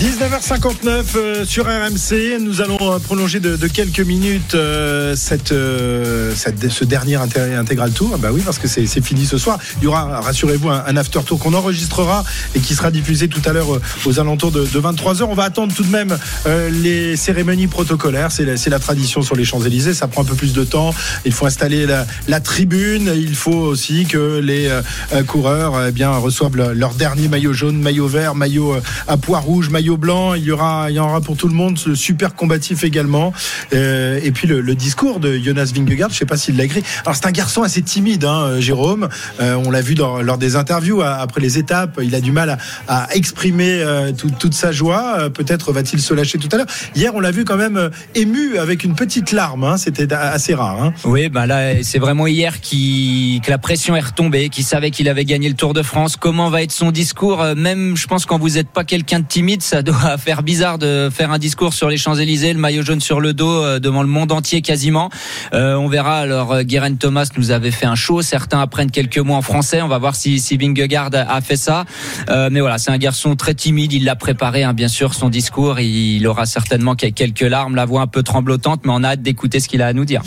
19h59 euh, sur RMC. Nous allons euh, prolonger de, de quelques minutes euh, cette, euh, cette- ce dernier inté- intégral tour. Ah Bah oui, parce que c'est fini ce soir. Il y aura, rassurez-vous, un, un after tour qu'on enregistrera et qui sera diffusé tout à l'heure euh, aux alentours de, de 23h. On va attendre tout de même les cérémonies protocolaires. C'est la, la tradition sur les Champs-Élysées. Ça prend un peu plus de temps. Il faut installer la, la tribune. Il faut aussi que les coureurs eh bien, reçoivent le- leur dernier maillot jaune, maillot vert, maillot à pois rouge, maillot blanc. Il y aura, il y en aura pour tout le monde. Ce super combatif également. Euh, et puis le, discours de Jonas Vingegaard, je sais pas s'il l'a écrit. Alors c'est un garçon assez timide, hein, Jérôme. Euh, on l'a vu lors des interviews après les étapes. Il a du mal à, exprimer euh, tout- toute sa joie. Euh, Peut-être va-t-il se lâcher tout à l'heure. Hier, on l'a vu quand même euh, ému avec une petite larme. hein. C'était assez rare. hein. Oui, ben là, c'est vraiment hier qui, que la pression est retombée, qui savait qu'il avait gagné le Tour de France. Comment va être son discours Euh, Même, je pense, quand vous n'êtes pas quelqu'un de timide, ça doit faire bizarre de faire un discours sur les Champs-Élysées, le maillot jaune sur le dos, euh, devant le monde entier quasiment. Euh, on verra. Alors, euh, Guérin Thomas nous avait fait un show. Certains apprennent quelques mots en français. On va voir si, si Vingegaard a fait ça. Mais voilà, c'est un garçon très timide. Il l'a préparé, hein, bien sûr, son discours. Il aura certainement quelques larmes, la voix un peu tremblotante, mais on a hâte d'écouter ce qu'il a à nous dire.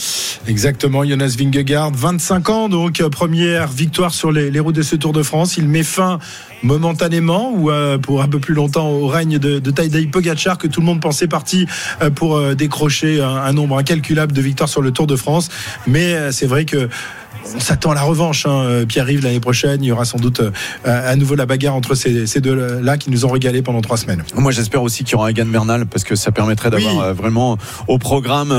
Exactement, Jonas Vingegaard, 25 ans, donc première victoire sur les routes de ce Tour de France. Il met fin momentanément ou euh, pour un peu plus longtemps au règne de, de Tadej Pogacar que tout le monde pensait parti euh, pour euh, décrocher un, un nombre incalculable de victoires sur le Tour de France. Mais c'est vrai que on s'attend à la revanche. Hein. Euh, Pierre-Yves, l'année prochaine, il y aura sans doute euh, à nouveau la bagarre entre ces, ces deux-là qui nous ont régalé pendant trois semaines. Moi, j'espère aussi qu'il y aura un Egan Bernal parce que ça permettrait d'avoir Oui. euh, vraiment au programme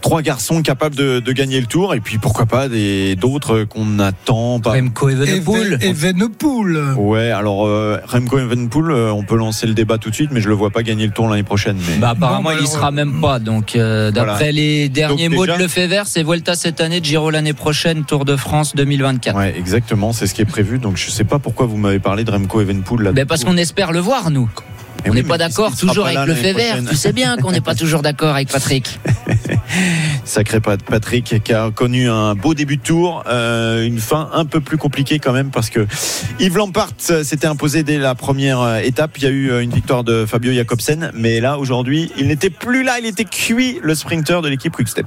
trois garçons capables de, de gagner le tour et puis pourquoi pas des d'autres qu'on attend pas. Remco Evenepoel. Evenepoel. Ouais, alors euh, Remco Evenepoel, on peut lancer le débat tout de suite, mais je le vois pas gagner le tour l'année prochaine. Mais Bah, apparemment, bah, il y sera même pas. Donc, euh, d'après Voilà. les derniers Donc, mots déjà- de Lefebvre, c'est Vuelta cette année, Giro l'année prochaine, Tour de France 2024. ouais, exactement, c'est ce qui est prévu. Donc je sais pas pourquoi vous m'avez parlé de Remco Evenepoel là. Ben, parce qu'on espère le voir, nous. Eh On n'est pas d'accord toujours pas avec l'année Lefebvre. prochaine Tu sais bien qu'on n'est pas toujours d'accord avec Patrick. Sacré Pat- Patrick qui a connu un beau début de tour, euh, une fin un peu plus compliquée quand même parce que Yves Lampart s'était imposé dès la première euh, étape. Il y a eu euh, une victoire de Fabio Jacobsen, mais là aujourd'hui il n'était plus là, il était cuit le sprinter de l'équipe Quickstep.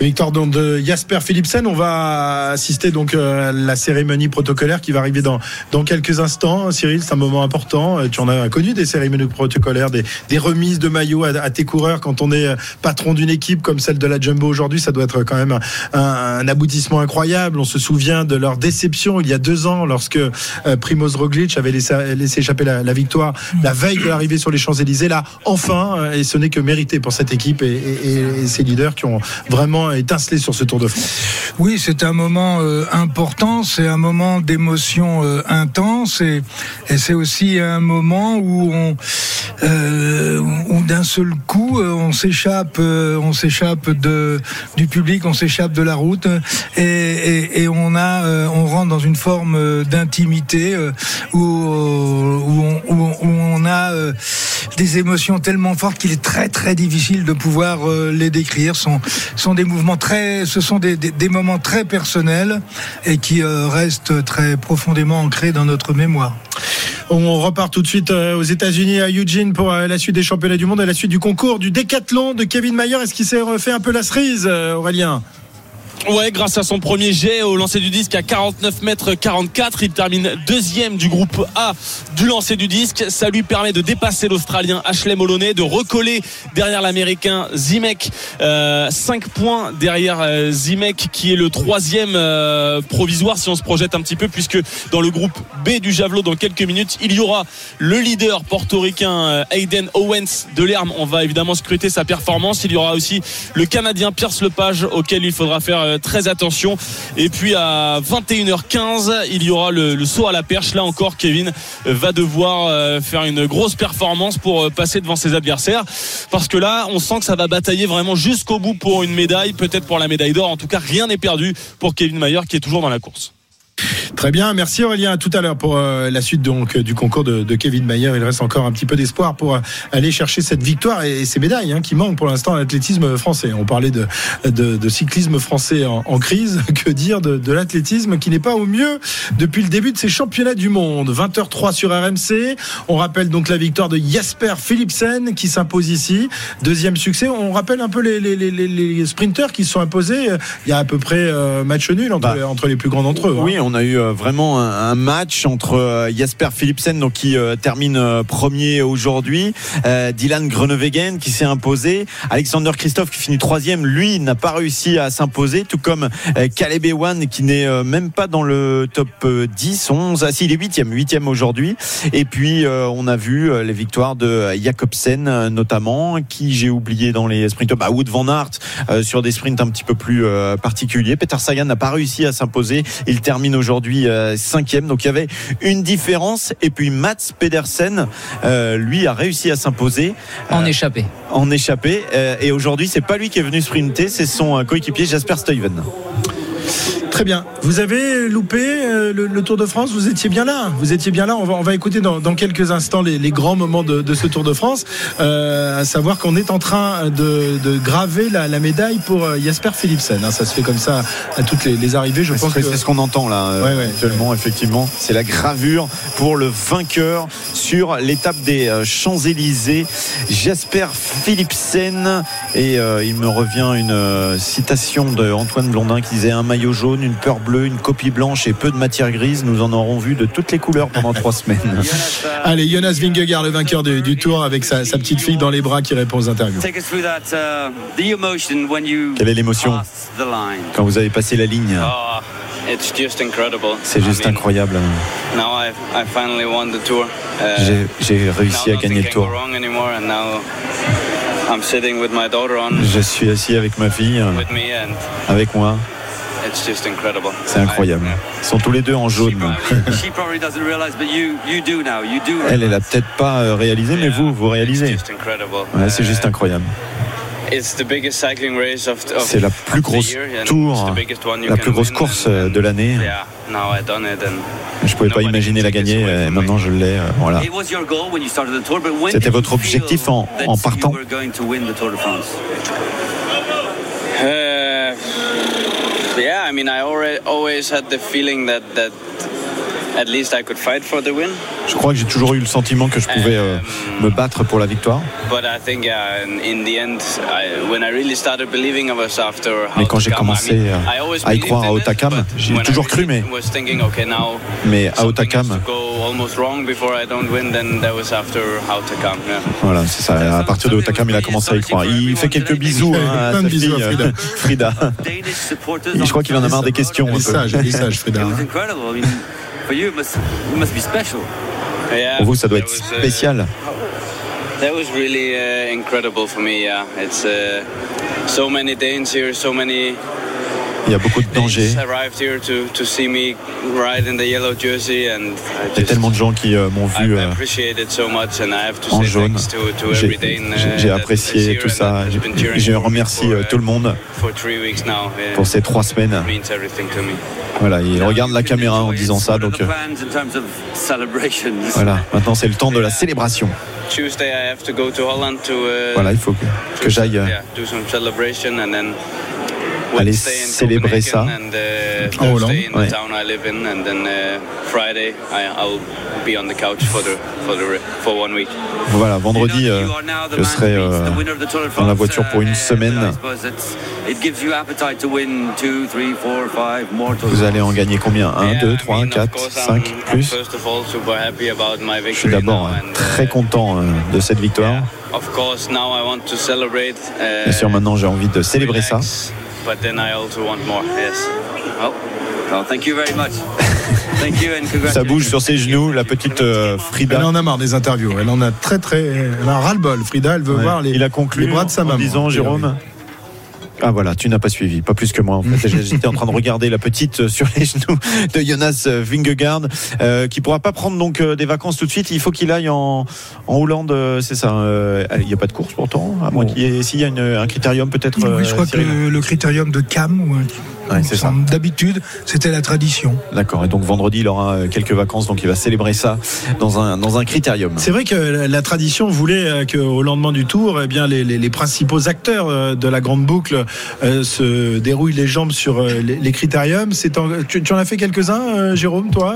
Victoire donc de Jasper Philipsen. On va assister donc à la cérémonie protocolaire qui va arriver dans, dans quelques instants. Cyril, c'est un moment important. Tu en as connu des cérémonies protocolaires, des, remises de maillots à, tes coureurs quand on est euh, patron d'une équipe comme celle de la Jumbo aujourd'hui. Ça doit être quand même un, aboutissement incroyable. On se souvient de leur déception il y a deux ans lorsque euh, Primoz Roglic avait laissé, échapper la, victoire la veille de l'arrivée sur les Champs-Élysées. Là, enfin, euh, et ce n'est que mérité pour cette équipe et, ses leaders qui ont vraiment étincelé sur ce Tour de France. Oui, c'est un moment important, c'est un moment d'émotion intense et, et c'est aussi un moment où on, euh, où d'un seul coup, euh, on s'échappe, euh, on s'échappe de du public, on s'échappe de la route et, et, on a, euh, on rentre dans une forme euh, d'intimité euh, où, où, on, a euh, des émotions tellement fortes qu'il est très très difficile de pouvoir euh, les décrire. Sont, des ce sont des, moments très personnels et qui euh, restent très profondément ancrés dans notre mémoire. On repart tout de suite euh, aux États-Unis à Eugene pour la suite des championnats du monde et la suite du concours du décathlon de Kevin Mayer. Est-ce qu'il s'est refait un peu la cerise, Aurélien? Ouais, grâce à son premier jet au lancer du disque à 49 mètres 44, il termine deuxième du groupe A du lancer du disque. Ça lui permet de dépasser l'Australien Ashley Moloney, de recoller derrière l'Américain Zimek, euh, 5 points derrière euh, Zimek qui est le troisième euh, provisoire si on se projette un petit peu, puisque dans le groupe B du javelot dans quelques minutes, il y aura le leader portoricain euh, Hayden Owens de l'Herme. On va évidemment scruter sa performance. Il y aura aussi le Canadien Pierce Lepage auquel il faudra faire euh, très attention. Et puis à 21h15, il y aura le, le saut à la perche. Là encore, Kevin va devoir euh, faire une grosse performance pour euh, passer devant ses adversaires. Parce que là, on sent que ça va batailler vraiment jusqu'au bout pour une médaille, peut-être pour la médaille d'or. En tout cas, rien n'est perdu pour Kevin Mayer qui est toujours dans la course. Très bien, merci Aurélien. À tout à l'heure pour euh, la suite donc euh, du concours de, de Kevin Mayer. Il reste encore un petit peu d'espoir pour euh, aller chercher cette victoire et, et ces médailles hein, qui manquent pour l'instant à l'athlétisme français. On parlait de, de, de cyclisme français en, en crise. Que dire de, de l'athlétisme qui n'est pas au mieux depuis le début de ces championnats du monde? 20h03 sur RMC. On rappelle donc la victoire de Jasper Philipsen qui s'impose ici. Deuxième succès. On rappelle un peu les, les, les, les sprinters qui se sont imposés. Il y a à peu près euh, match nul entre, Bah, entre les plus grands d'entre eux. hein. On a eu euh, vraiment un, match entre euh, Jasper Philipsen, donc qui euh, termine premier aujourd'hui, Dylan Groenewegen qui s'est imposé, Alexander Christophe qui finit troisième, lui n'a pas réussi à s'imposer, tout comme Caleb Ewan qui n'est même pas dans le top euh, 10, 11, ah si il est huitième, huitième aujourd'hui. Et puis on a vu les victoires de Jacobsen notamment, qui j'ai oublié dans les sprinters, bah, Wood van Aert sur des sprints un petit peu plus particuliers. Peter Sagan n'a pas réussi à s'imposer. Il termine aujourd'hui euh, cinquième. Donc il y avait une différence. Et puis Mats Pedersen, euh, lui, a réussi à s'imposer En Euh, échappé. en échappé. Et aujourd'hui, c'est pas lui qui est venu sprinter, c'est son coéquipier Jasper Stuyven. Très bien. Vous avez loupé euh, le, le Tour de France. Vous étiez bien là. Vous étiez bien là. On va, on va écouter dans, dans quelques instants les, les grands moments de, de ce Tour de France. Euh, à savoir qu'on est en train de, de graver la, la médaille pour euh, Jasper Philipsen. hein. Ça se fait comme ça à toutes les, les arrivées. Je pense C'est que c'est ce qu'on entend là Ouais, ouais. actuellement, effectivement. C'est la gravure pour le vainqueur sur l'étape des euh, Champs-Élysées, Jasper Philipsen. Et euh, il me revient une citation de Antoine Blondin qui disait un maillot jaune, une peur bleue, une copie blanche et peu de matière grise. Nous en aurons vu de toutes les couleurs pendant trois semaines. Allez, Jonas Vingegaard, le vainqueur du, du Tour, avec sa, sa petite fille dans les bras qui répond aux interviews. Take us through that, uh, the emotion when you Quelle est l'émotion quand vous avez passé la ligne? Incredible. C'est juste incroyable. Now I I finally won the tour. Uh, J'ai- réussi à gagner le tour. Je suis assis avec ma fille, with me, and avec moi. C'est incroyable. Ils sont tous les deux en jaune. Elle, elle a peut-être pas euh, réalisé, mais vous, vous réalisez. Ouais, c'est juste incroyable. It's the biggest cycling race of, of C'est la plus grosse tour, la plus grosse course euh, de l'année. Je pouvais pas imaginer la gagner. away euh. Maintenant, je l'ai. Voilà. C'était votre objectif en partant? Yeah, I mean, I already always had the feeling that that Je crois que j'ai toujours eu le sentiment que je pouvais euh, me battre pour la victoire. But I think, yeah, in, in the end, I, when I really started believing I was after Mais quand j'ai commencé, euh, à y croire à in it, Hautacam, but j'y ai when I toujours cru, mais- à. Yeah. voilà, c'est ça. À partir de Otakam, il a commencé à y croire. Il fait quelques bisous hein, à Plein sa de bisous fille, euh, Frida. Et je crois qu'il en a marre des questions. Un est peu. sage, elle est sage, Frida. It was hein. incredible. I mean, for you, it must, it must be special. Yeah, Pour vous, ça doit être that was, uh, spécial. That was really uh, incredible for me. Yeah, it's uh, so many Danes here, so many Il y a beaucoup de dangers. Il y a tellement de gens qui euh, m'ont vu euh, en jaune. J'ai uh, apprécié tout ça. Je remercie euh, uh, tout le monde pour ces trois semaines. Voilà, il regarde la caméra en disant ça. Donc euh, voilà, maintenant c'est le temps de la célébration. Uh, Voilà, il faut que, que j'aille aller célébrer ça. Uh, En Hollande. Ouais. the town I live in and then uh, Friday I, I'll be on the couch for the for the for one week. Voilà, vendredi, euh, je serai euh, dans la voiture pour une semaine. Vous allez en gagner combien? 1, 2, 3, 4, 5, plus? Je suis d'abord euh, très content euh, de cette victoire. Of course, now I want to celebrate. uh, Bien sûr, maintenant j'ai envie de célébrer ça. But then I also want more. Yes. Oh, well, thank you very much. Thank you and Ça congratulations. bouge sur ses genoux, la petite euh, Elle Frida. en a marre des interviews. Elle en a très très. Elle a un ras-le-bol. Frida, elle veut Ouais. voir les, Il a conclu les bras de sa en maman. disant, Jérôme, Ah voilà, tu n'as pas suivi, pas plus que moi en fait. J'étais en train de regarder la petite euh, sur les genoux de Jonas euh, Vingegaard, euh, qui pourra pas prendre donc euh, des vacances tout de suite. Il faut qu'il aille en, en Hollande, euh, c'est ça. euh, Il n'y a pas de course pourtant, à moins qu'il y ait, s'il y a une- un critérium peut-être. Oui, je euh, crois que le, le critérium de Cam, ou un- Ouais, c'est ça. d'habitude, c'était la tradition. D'accord. Et donc vendredi, il aura euh, quelques vacances, donc il va célébrer ça dans un dans un critérium. C'est vrai que la- tradition voulait euh, qu'au lendemain du tour, eh bien, les, les- les principaux acteurs euh, de la grande boucle euh, se dérouillent les jambes sur les, les critériums. C'est en- tu, tu en as fait quelques-uns, Jérôme, toi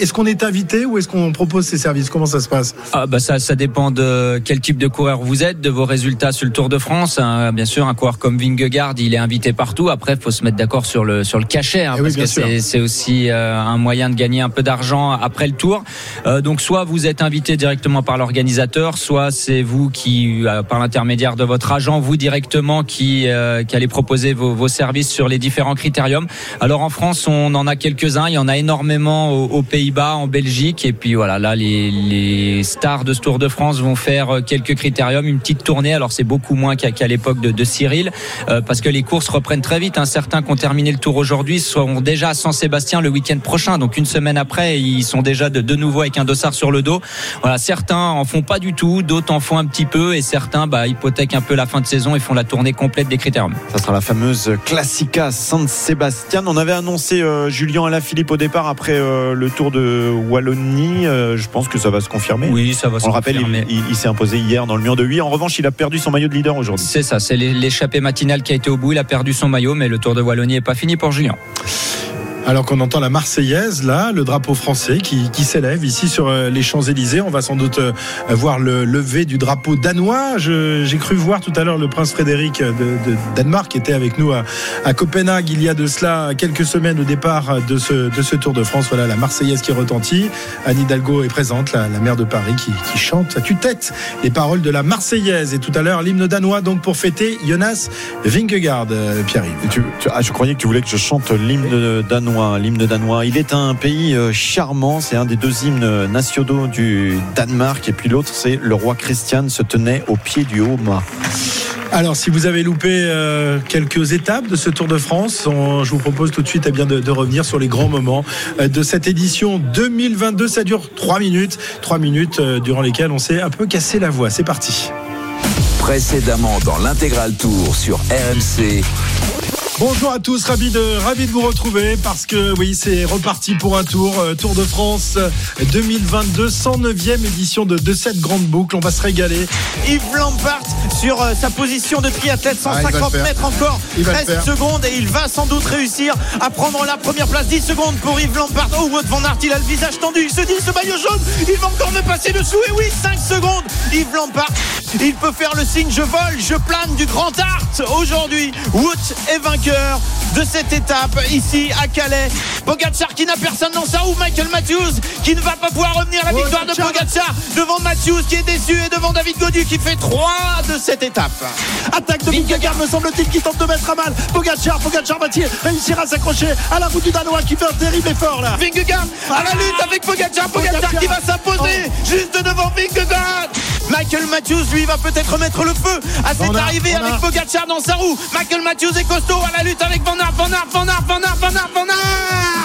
Est-ce qu'on est invité ou est-ce qu'on propose ces services? Comment ça se passe? Ah bah ça, ça dépend de quel type de coureur vous êtes, de vos résultats sur le Tour de France. hein. Bien sûr, un coureur comme Vingegaard, il est invité partout. Après, il faut se mettre d'accord sur le sur le cachet, hein, Eh oui, parce que c'est c'est aussi euh, un moyen de gagner un peu d'argent après le Tour. Euh, donc, soit vous êtes invité directement par l'organisateur, soit c'est vous qui, euh, par l'intermédiaire de votre agent, vous directement qui qui allez proposer vos, vos services sur les différents critériums. Alors en France, on en a quelques-uns. Il y en a énormément aux, aux Pays-Bas, en Belgique, et puis voilà, là les, les stars de ce Tour de France vont faire quelques critériums, une petite tournée. Alors c'est beaucoup moins qu'à qu'à l'époque de, de Cyril, euh, parce que les courses reprennent très vite. hein. Qui ont terminé le Tour aujourd'hui seront déjà à San-Sébastien le week-end prochain, donc une semaine après, ils sont déjà de, de nouveau avec un dossard sur le dos. Voilà, certains en font pas du tout, d'autres en font un petit peu, et certains bah, hypothèquent un peu la fin de saison et font la tournée complète des critériums. Ça sera la fameuse Classica San Sébastien. On avait annoncé euh, Julien Alaphilippe au départ après euh, le Tour de Wallonie. Euh, je pense que ça va se confirmer. Oui, ça va. On le rappelle, il, il- il s'est imposé hier dans le mur de 8. En revanche, il a perdu son maillot de leader aujourd'hui. C'est ça, c'est l'é- l'échappée matinale qui a été au bout. Il a perdu son maillot, mais le Tour de Wallonie n'est pas fini pour Julien. Alors qu'on entend la Marseillaise, là, le drapeau français qui, s'élève ici sur euh, les Champs-Élysées. On va sans doute euh, voir le lever du drapeau danois. J'ai cru voir tout à l'heure le prince Frédéric de, de Danemark qui était avec nous à, Copenhague il y a de cela quelques semaines au départ de ce, de ce Tour de France. Voilà la Marseillaise qui retentit. Anne Hidalgo est présente, la, maire de Paris qui, chante à tue-tête les paroles de la Marseillaise. Et tout à l'heure, l'hymne danois donc pour fêter Jonas Vingegaard, euh, Pierre-Yves. Tu- tu- ah, je croyais que tu voulais que je chante l'hymne danois. L'hymne danois. Il est un pays euh, charmant. C'est un des deux hymnes nationaux du Danemark. Et puis l'autre, c'est le roi Christian se tenait au pied du haut mât. Alors, si vous avez loupé euh, quelques étapes de ce Tour de France, on- je vous propose tout de suite eh bien, de, de revenir sur les grands moments euh, de cette édition 2022. Ça dure 3 minutes, 3 minutes euh, durant lesquelles on s'est un peu cassé la voix. C'est parti. Précédemment dans l'intégral tour sur RMC. Bonjour à tous, ravi de, ravi de vous retrouver parce que oui, c'est reparti pour un tour, euh, Tour de France euh, 2022, 109e édition de, de cette grande boucle. On va se régaler. Yves Lampart sur euh, sa position de triathlète, Ah, il va le 150 faire. mètres encore, Il va le 13 faire. secondes et il va sans doute réussir à prendre la première place. 10 secondes pour Yves Lampart. Oh, Wout van Aert, il a le visage tendu, il se dit ce maillot jaune, il va encore me passer dessous. Et oui, 5 secondes, Yves Lampart, il peut faire le signe je vole, je plane du Grand Art. Aujourd'hui, Wout est vainqueur de cette étape ici à Calais. Pogacar qui n'a personne dans sa roue, Michael Matthews qui ne va pas pouvoir revenir la victoire de Pogacar devant Matthews qui est déçu et devant David Godu qui fait 3 de cette étape. Attaque de Vingegaard, me semble-t-il, qui tente de mettre à mal Pogacar. Pogacar va-t-il réussir à s'accrocher à la roue du Danois qui fait un terrible effort là Vingegaard à la lutte avec Pogacar, Pogacar qui va s'imposer juste devant Vingegaard. Michael Matthews lui va peut-être mettre le feu à cette arrivée avec Pogacar dans sa roue. Michael Matthews est costaud à la lutte avec Van Aert, Van Aert, Van Aert, Van Aert, Van Aert, Van Aert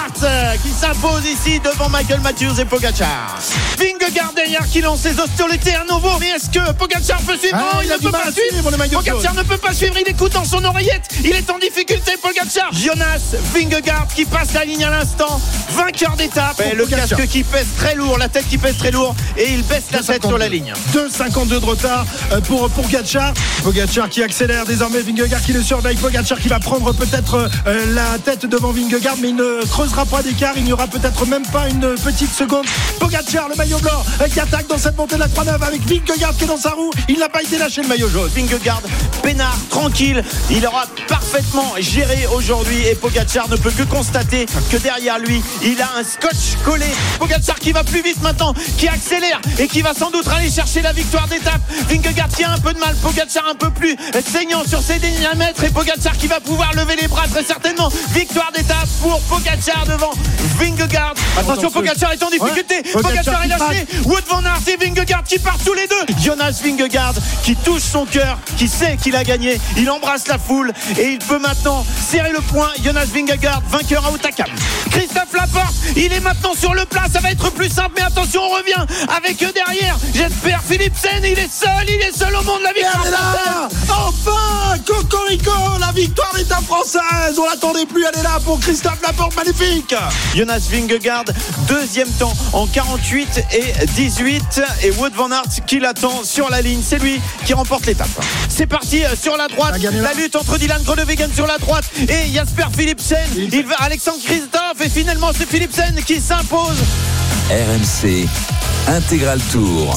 qui s'impose ici devant Michael Matthews et Pogacar. Vingegaard derrière qui lance ses hostilités à nouveau. Mais est-ce que Pogacar peut suivre? Ah, Non, il ne peut pas suivre, Pogacar ne peut pas suivre. Il écoute dans son oreillette. Il est en difficulté, Pogacar. Jonas Vingegaard qui passe la ligne à l'instant. Vainqueur d'étape. Pour le Pogacar. casque qui pèse très lourd, la tête qui pèse très lourd. Et il baisse la tête sur la ligne. 2,52 de retard euh, pour Pogacar. Pogacar qui accélère désormais. Vingegaard qui le surveille. Pogacar qui va prendre peut-être euh, la tête devant Vingegaard, mais il ne creusera pas d'écart. Il n'y aura peut-être même pas une petite seconde. Pogacar, le maillot blanc, euh, qui attaque dans cette montée de la Croix Neuve avec Vingegaard qui est dans sa roue. Il n'a pas été lâché le maillot jaune. Vingegaard, peinard, tranquille. Il aura parfaitement géré aujourd'hui et Pogacar ne peut que constater que derrière lui, il a un scotch collé. Pogacar qui va plus vite maintenant, qui accélère et qui va sans doute aller chercher la victoire d'étape. Vingegaard qui a un peu de mal, Pogacar un peu plus saignant sur ses derniers mètres et Pogacar qui va pouvoir lever les bras très certainement. Victoire d'étape pour Pogacar devant Vingegaard. Attention, Pogacar est en difficulté. Ouais, Pogacar Pogacar est lâché. Wood van Aert et Vingegaard qui partent tous les deux. Jonas Vingegaard qui touche son cœur, qui sait qu'il a gagné. Il embrasse la foule et il peut maintenant serrer le point. Jonas Vingegaard, vainqueur à Outakam. Christophe Laporte, il est maintenant sur le plat. Ça va être plus simple, mais attention, on revient avec eux derrière. J'espère Philipsen, il est seul, il est seul au monde. La victoire est Enfin Cocorico La victoire française On l'attendait plus, elle est là pour Christophe Laporte, magnifique Jonas Vingegaard, deuxième temps en 48 et 18. Et Wood van Aert qui l'attend sur la ligne. C'est lui qui remporte l'étape. C'est parti euh, sur la droite. La lutte entre Dylan Groenewegen sur la droite et Jasper Philipsen. Il va Alexandre Christophe et finalement c'est Philipsen qui s'impose. RMC Intégral Tour.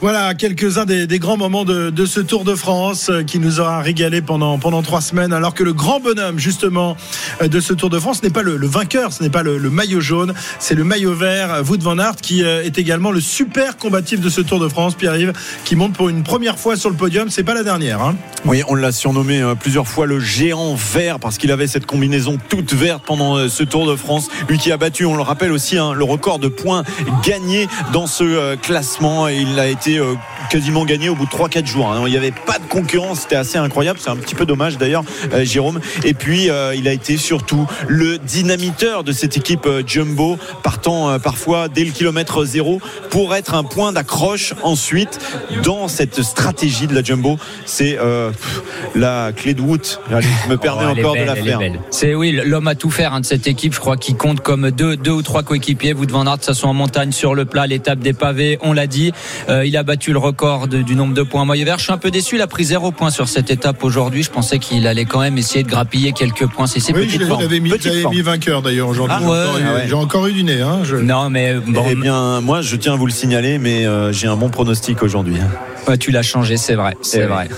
Voilà quelques-uns des, grands moments de, ce Tour de France euh, qui nous aura régalé pendant, pendant trois semaines, alors que le grand bonhomme justement euh, de ce Tour de France n'est pas le, vainqueur, ce n'est pas le, maillot jaune, c'est le maillot vert, euh, Wout van Aert, qui est également le super combatif de ce Tour de France, Pierre-Yves, qui monte pour une première fois sur le podium, c'est pas la dernière. Hein. Oui, on l'a surnommé plusieurs fois le géant vert parce qu'il avait cette combinaison toute verte pendant ce Tour de France. Lui qui a battu, on le rappelle aussi, hein, le record de points gagnés dans ce classement il été euh, quasiment gagné au bout de 3-4 jours. hein. Il n'y avait pas de concurrence, c'était assez incroyable. C'est un petit peu dommage d'ailleurs, euh, Jérôme. Et puis euh, il a été surtout le dynamiteur de cette équipe Jumbo, partant parfois dès le kilomètre zéro pour être un point d'accroche ensuite dans cette stratégie de la Jumbo. C'est euh, la clé de. Allez, je me permets Oh, encore belle, de la faire. C'est oui, l'homme à tout faire hein, de cette équipe. Je crois qu'il compte comme deux, deux ou trois coéquipiers. Wout van Aert, ça soit en montagne, sur le plat, l'étape des pavés. On l'a dit. Euh, il a battu le record de- du nombre de points maillot vert. Je suis un peu déçu. Il a pris zéro point sur cette étape aujourd'hui. Je pensais qu'il allait quand même essayer de grappiller quelques points. C'est ses Oui, je petites formes. j'avais mis, mis vainqueur d'ailleurs aujourd'hui. Ah J'ai ouais, encore eu- ah ouais. J'ai encore eu du nez. Hein, je- Non, mais bon, Eh bien, moi, je tiens à vous le signaler, mais euh, j'ai un bon pronostic aujourd'hui. ouais, tu l'as changé, c'est vrai. C'est vrai.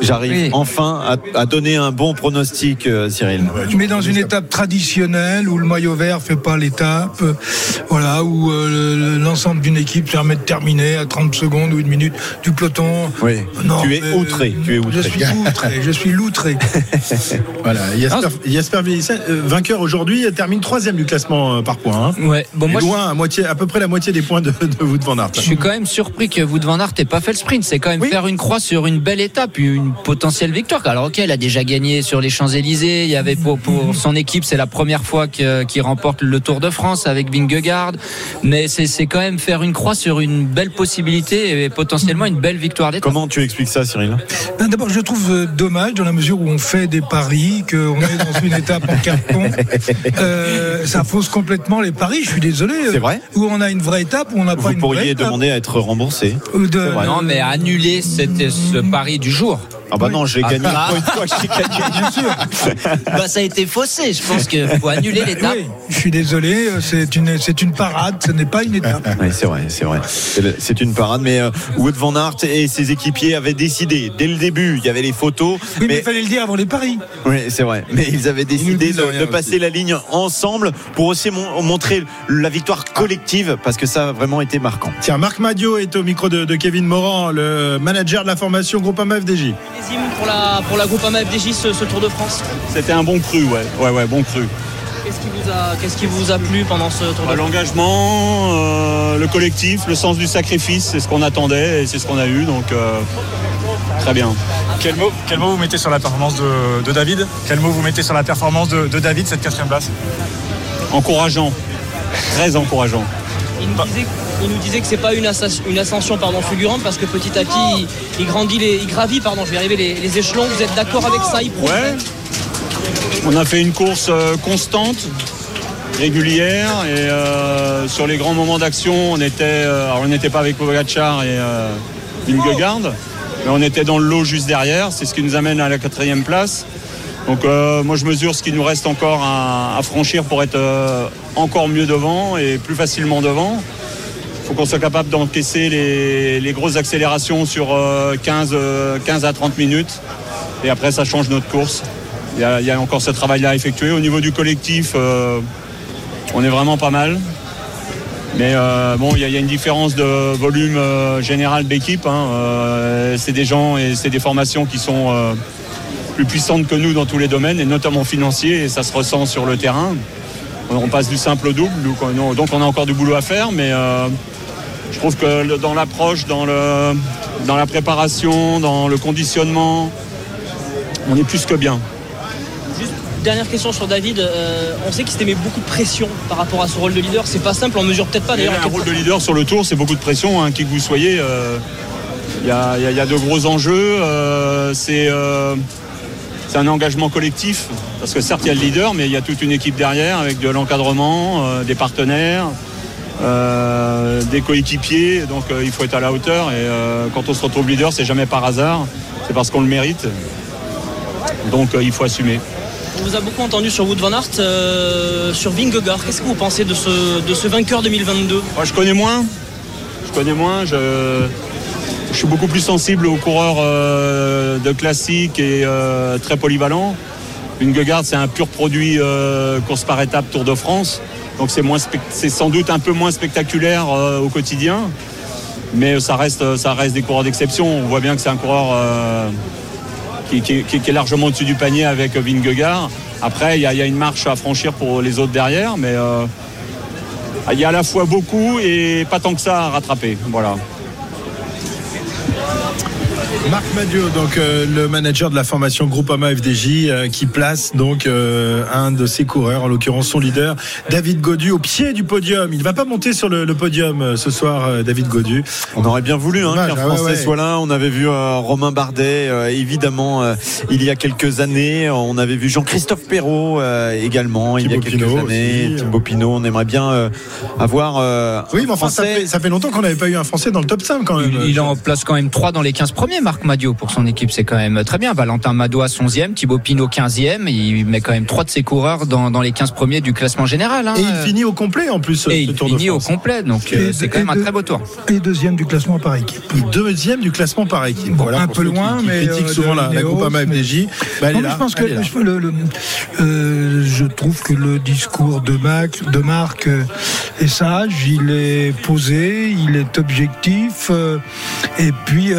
J'arrive Oui. enfin à, à donner un bon pronostic, euh, Cyril. Mais dans une étape traditionnelle où le maillot vert fait pas l'étape, euh, voilà, où euh, le- l'ensemble d'une équipe permet de terminer à 30 secondes ou une minute du peloton. Oui. Non, tu es mais, outré. Tu es Je suis outré, je suis loutré. Voilà, Jasper, Jasper Philipsen, euh, vainqueur aujourd'hui, euh, termine troisième du classement euh, par points. hein. Ouais. Bon, moi, je- loin, à, moitié, à peu près la moitié des points de, de Wout van Aert. Je suis quand même surpris que Wout van Aert ait pas fait le sprint. C'est quand même Oui. faire une croix sur une belle étape, une potentielle victoire. Alors ok, il a déjà gagné sur les Champs Élysées. Il y avait pour, pour son équipe, c'est la première fois qu'il remporte le Tour de France avec Vingegaard. Mais c'est quand même faire une croix sur une belle possibilité et potentiellement une belle victoire d'étape. Comment tu expliques ça, Cyril Ben, D'abord, je trouve euh, dommage dans la mesure où on fait des paris, qu'on est dans une étape en carton. Euh, ça fausse complètement les paris, je suis désolé. C'est vrai Où on a une vraie étape, où on n'a pas Vous une vraie pourriez étape. demander à être remboursé. De- vrai. Non, mais annuler cette- ce pari du jour. Ah bah non, j'ai Ah, gagné ah. une fois, j'ai gagné. Bien sûr. Bah, ça a été faussé. Je pense qu'il faut annuler l'étape. Oui, je suis désolé, euh, c'est une, c'est une parade, ce n'est pas une étape. Oui, c'est vrai, c'est vrai. C'est une parade, mais euh, Wout van Aert et ses équipiers avaient décidé dès le début. Il y avait les photos, Oui, mais mais il fallait le dire avant les paris. oui, c'est vrai. Mais ils avaient décidé de, passer aussi. la ligne ensemble pour aussi mon- montrer la victoire collective parce que ça a vraiment été marquant. Tiens, Marc Madio est au micro de, de Kevin Morand, le manager de la formation Groupama FDJ. Millésime pour la, pour la Groupama FDJ ce, ce Tour de France C'était un bon cru, ouais, ouais, ouais, bon cru. Qu'est-ce qui, vous a- qu'est-ce qui vous a plu pendant ce Tour de Bah, France L'engagement, euh, le collectif, le sens du sacrifice, c'est ce qu'on attendait et c'est ce qu'on a eu, donc euh, très bien. Quel mot, quel mot vous mettez sur la performance de, de David? Quel mot vous mettez sur la performance de, de David, cette quatrième place? Encourageant, très encourageant. il nous, disait, il nous disait que c'est pas une, ascension- pardon, fulgurante parce que petit à petit il, grandit les, il gravit pardon, je vais arriver les, échelons. Vous êtes d'accord avec ça Il Ouais. On a fait une course euh, constante, régulière et euh, sur les grands moments d'action, on était, euh, alors on n'était pas avec Pogacar et euh, mais on était dans le lot juste derrière. C'est ce qui nous amène à la quatrième place. Donc moi je mesure ce qui nous reste encore à, franchir pour être encore mieux devant et plus facilement devant. Faut qu'on soit capable d'encaisser les, grosses accélérations sur euh, 15, euh, 15 à 30 minutes. Et après, ça change notre course. Il y a, encore ce travail-là à effectuer. Au niveau du collectif, euh, on est vraiment pas mal. Mais euh, bon, il y, a, une différence de volume euh, général d'équipe. hein. Euh, c'est des gens et c'est des formations qui sont, euh, plus puissante que nous dans tous les domaines, et notamment financiers, et ça se ressent sur le terrain. On passe du simple au double, donc on a encore du boulot à faire, mais euh, je trouve que dans l'approche, dans, le, dans la préparation, dans le conditionnement, on est plus que bien. Juste dernière question sur David. Euh, on sait qu'il s'était mis beaucoup de pression par rapport à ce rôle de leader. C'est pas simple, on mesure peut-être pas d'ailleurs. Un rôle de leader sur le tour, c'est beaucoup de pression, hein, qui que vous soyez. Il y, a, de gros enjeux. Euh, c'est c'est un engagement collectif, parce que certes il y a le leader, mais il y a toute une équipe derrière avec de l'encadrement, euh, des partenaires, euh, des coéquipiers, donc euh, il faut être à la hauteur. Et quand on se retrouve leader, c'est jamais par hasard, c'est parce qu'on le mérite. Donc il faut assumer. On vous a beaucoup entendu sur Wood Van Aert, sur Vingegaard. Qu'est-ce que vous pensez de ce, de ce vainqueur 2022 Moi je connais moins. Je connais moins. Je je suis beaucoup plus sensible aux coureurs euh, de classique et euh, très polyvalents. Guegarde, c'est un pur produit euh, course par étape Tour de France. Donc c'est, sans doute un peu moins spectaculaire au quotidien. Mais ça reste, ça reste des coureurs d'exception. On voit bien que c'est un coureur qui, est largement au-dessus du panier avec Vingegaard. Après, il y, a une marche à franchir pour les autres derrière, mais il y a à la fois beaucoup et pas tant que ça à rattraper. Voilà. Marc Madiot, donc euh, le manager de la formation Groupama FDJ, euh, qui place donc euh, un de ses coureurs, en l'occurrence son leader, David Godu, au pied du podium. Il ne va pas monter sur le, podium ce soir, David Godu. On aurait bien voulu hein, qu'un ah Français soit là. On avait vu Romain Bardet, évidemment, il y a quelques années. On avait vu Jean-Christophe Perrault également, il y a quelques années. Thibaut Pinot. On aimerait bien avoir. oui, mais enfin, ça fait, ça fait, longtemps qu'on n'avait pas eu un Français dans le top 5 quand même. Il, il en place quand même 3 dans les 15 premiers, Marc Madio pour son équipe, c'est quand même très bien. Valentin Madois 11e, Thibaut Pinot 15e. Il met quand même trois de ses coureurs dans, les 15 premiers du classement général. Hein. Et il finit au complet en plus. Et il finit au complet, donc euh, c'est quand même un très beau tour. Et deuxième du classement par équipe. Deuxième du classement par équipe. voilà, un peu loin, mais. critique euh, souvent la, la FDJ. Bah, je pense que euh, je trouve que le discours de Marc, de Marc est sage, il est posé, il est objectif, et puis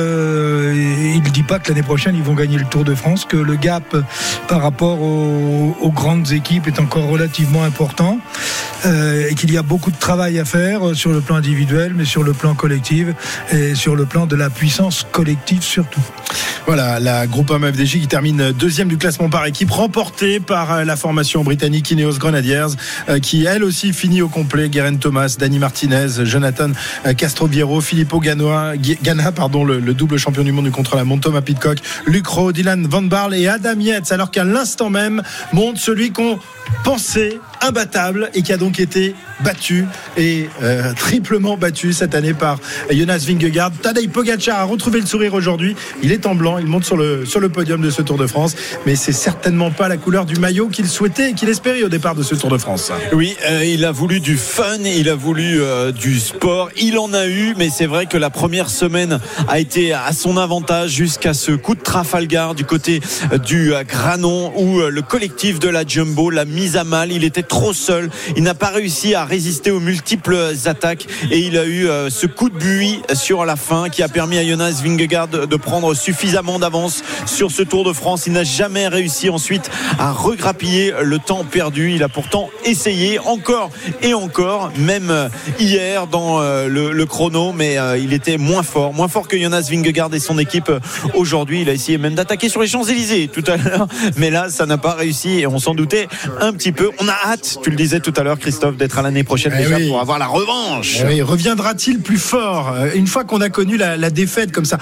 il ne dit pas que l'année prochaine ils vont gagner le Tour de France, que le gap par rapport aux, grandes équipes est encore relativement important euh, et qu'il y a beaucoup de travail à faire sur le plan individuel, mais sur le plan collectif et sur le plan de la puissance collective surtout. Voilà, la groupe FDJ qui termine deuxième du classement par équipe, remportée par euh, la formation britannique Ineos Grenadiers, euh, qui elle aussi finit au complet. Guerin Thomas, Dani Martinez, Jonathan Castrobiero, Filippo Gana, le, double champion du monde du contre la montre, Thomas Pitcock, Luc Rowe, Dylan Van Barle et Adam Yates, alors qu'à l'instant même monte celui qu'on pensait imbattable et qui a donc été battu et euh, triplement battu cette année par Jonas Vingegaard. Tadej Pogacar a retrouvé le sourire aujourd'hui. Il est en blanc, il monte sur le, sur le podium de ce Tour de France, mais c'est certainement pas la couleur du maillot qu'il souhaitait et qu'il espérait au départ de ce Tour de France. Oui, euh, il a voulu du fun, il a voulu euh, du sport, il en a eu, mais c'est vrai que la première semaine a été à son avantage jusqu'à ce coup de Trafalgar du côté du Granon où le collectif de la Jumbo l'a mis à mal. Il était trop seul, il n'a pas réussi à résister aux multiples attaques et il a eu euh, ce coup de buis sur la fin qui a permis à Jonas Vingegaard de prendre suffisamment d'avance sur ce Tour de France. Il n'a jamais réussi ensuite à regrappiller le temps perdu. Il a pourtant essayé encore et encore, même euh, hier dans euh, le, chrono, mais il était moins fort, moins fort que Jonas Vingegaard et son équipe aujourd'hui. Il a essayé même d'attaquer sur les Champs-Élysées tout à l'heure, mais là, ça n'a pas réussi et on s'en doutait un petit peu. On a hâte, tu le disais tout à l'heure, Christophe, d'être à l'année prochaine eh déjà pour avoir la revanche. Eh reviendra-t-il plus fort euh, une fois qu'on a connu la, défaite comme ça,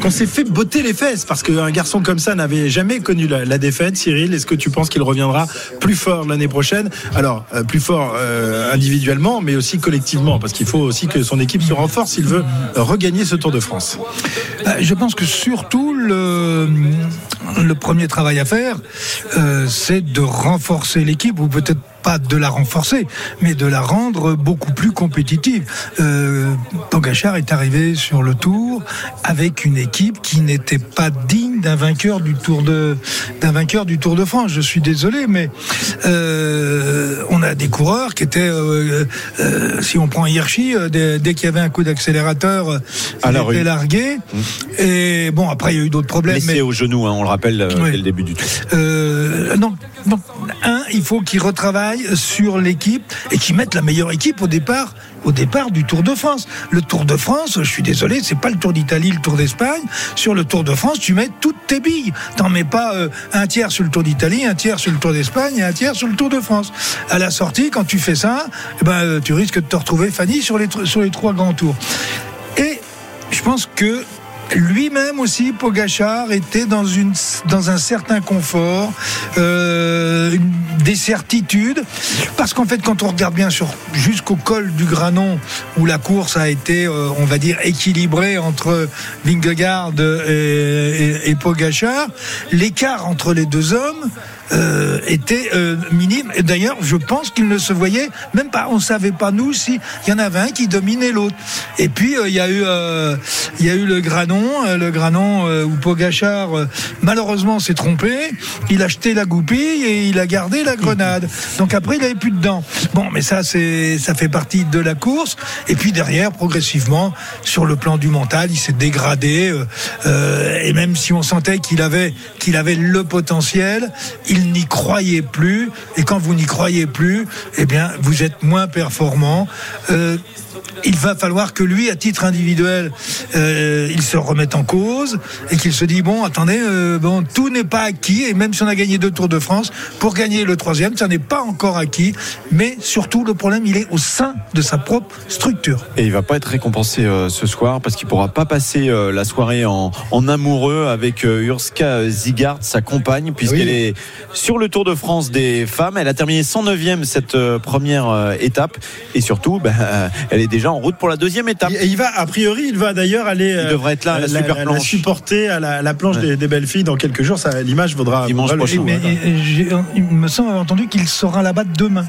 qu'on s'est fait botter les fesses parce qu'un garçon comme ça n'avait jamais connu la, défaite. Cyril, est-ce que tu penses qu'il reviendra plus fort l'année prochaine? Alors euh, plus fort euh, individuellement, mais aussi collectivement, parce qu'il faut aussi que son équipe se renforce s'il veut regagner ce Tour de France. Je pense que surtout le, premier travail à faire, c'est de renforcer l'équipe ou peut-être pas de la renforcer, mais de la rendre beaucoup plus compétitive. Euh, Pogachar est arrivé sur le Tour avec une équipe qui n'était pas digne d'un vainqueur du Tour de d'un vainqueur du Tour de France. Je suis désolé, mais euh, on a des coureurs qui étaient, euh, euh si on prend Hirschi, euh, dès, qu'il y avait un coup d'accélérateur, il était largué. Mmh. Et bon, après il y a eu d'autres problèmes. Blessé mais... au genou, hein, on le rappelle Oui. dès le début du tour. Non, non. Un, il faut qu'il retravaille sur l'équipe et qu'il mette la meilleure équipe au départ, au départ du Tour de France. Le Tour de France, je suis désolé, c'est pas le Tour d'Italie, le Tour d'Espagne. Sur le Tour de France, tu mets toutes tes billes. T'en mets pas euh, un tiers sur le Tour d'Italie, un tiers sur le Tour d'Espagne et un tiers sur le Tour de France. À la sortie, quand tu fais ça, eh ben, euh, tu risques de te retrouver Fanny sur les, sur les trois grands tours. Et je pense que lui-même aussi, Pogachar, était dans, une, dans un certain confort, euh, des certitudes. Parce qu'en fait, quand on regarde bien sur jusqu'au col du Granon, où la course a été, euh, on va dire, équilibrée entre Vingegaard et, et, et Pogachar, l'écart entre les deux hommes euh, était euh, minime. Et d'ailleurs, je pense qu'il ne se voyait même pas. On savait pas nous si il y en avait un qui dominait l'autre. Et puis euh, il y a eu, euh, il y a eu le Granon, euh, le Granon où Pogachar malheureusement s'est trompé. Il a jeté la goupille et il a gardé la grenade. Donc après il avait plus de dents. Bon, mais ça c'est, ça fait partie de la course. Et puis derrière, progressivement, sur le plan du mental, il s'est dégradé. euh, et même si on sentait qu'il avait, qu'il avait le potentiel, n'y croyait plus. Et quand vous n'y croyez plus, eh bien, vous êtes moins performant. Euh, il va falloir que lui, à titre individuel, euh, il se remette en cause et qu'il se dit bon, attendez, euh, bon, tout n'est pas acquis et même si on a gagné deux Tours de France, pour gagner le troisième, ça n'est pas encore acquis. Mais surtout, le problème, il est au sein de sa propre structure. Et il va pas être récompensé euh, ce soir parce qu'il pourra pas passer la soirée en, en amoureux avec Urska Zigard, sa compagne, puisqu'elle Oui. est sur le Tour de France des femmes. Elle a terminé 109e cette euh, première euh, étape et surtout, ben, euh, elle est déjà en route pour la deuxième étape. Et il va, a priori, il va d'ailleurs aller. Il devrait être là à la super planche. supporter à la, la planche Ouais. des, des belles filles dans quelques jours. Ça, l'image vaudra. Dimanche vaudra prochain. Mais hein. j'ai- il me semble avoir entendu qu'il sera là-bas demain.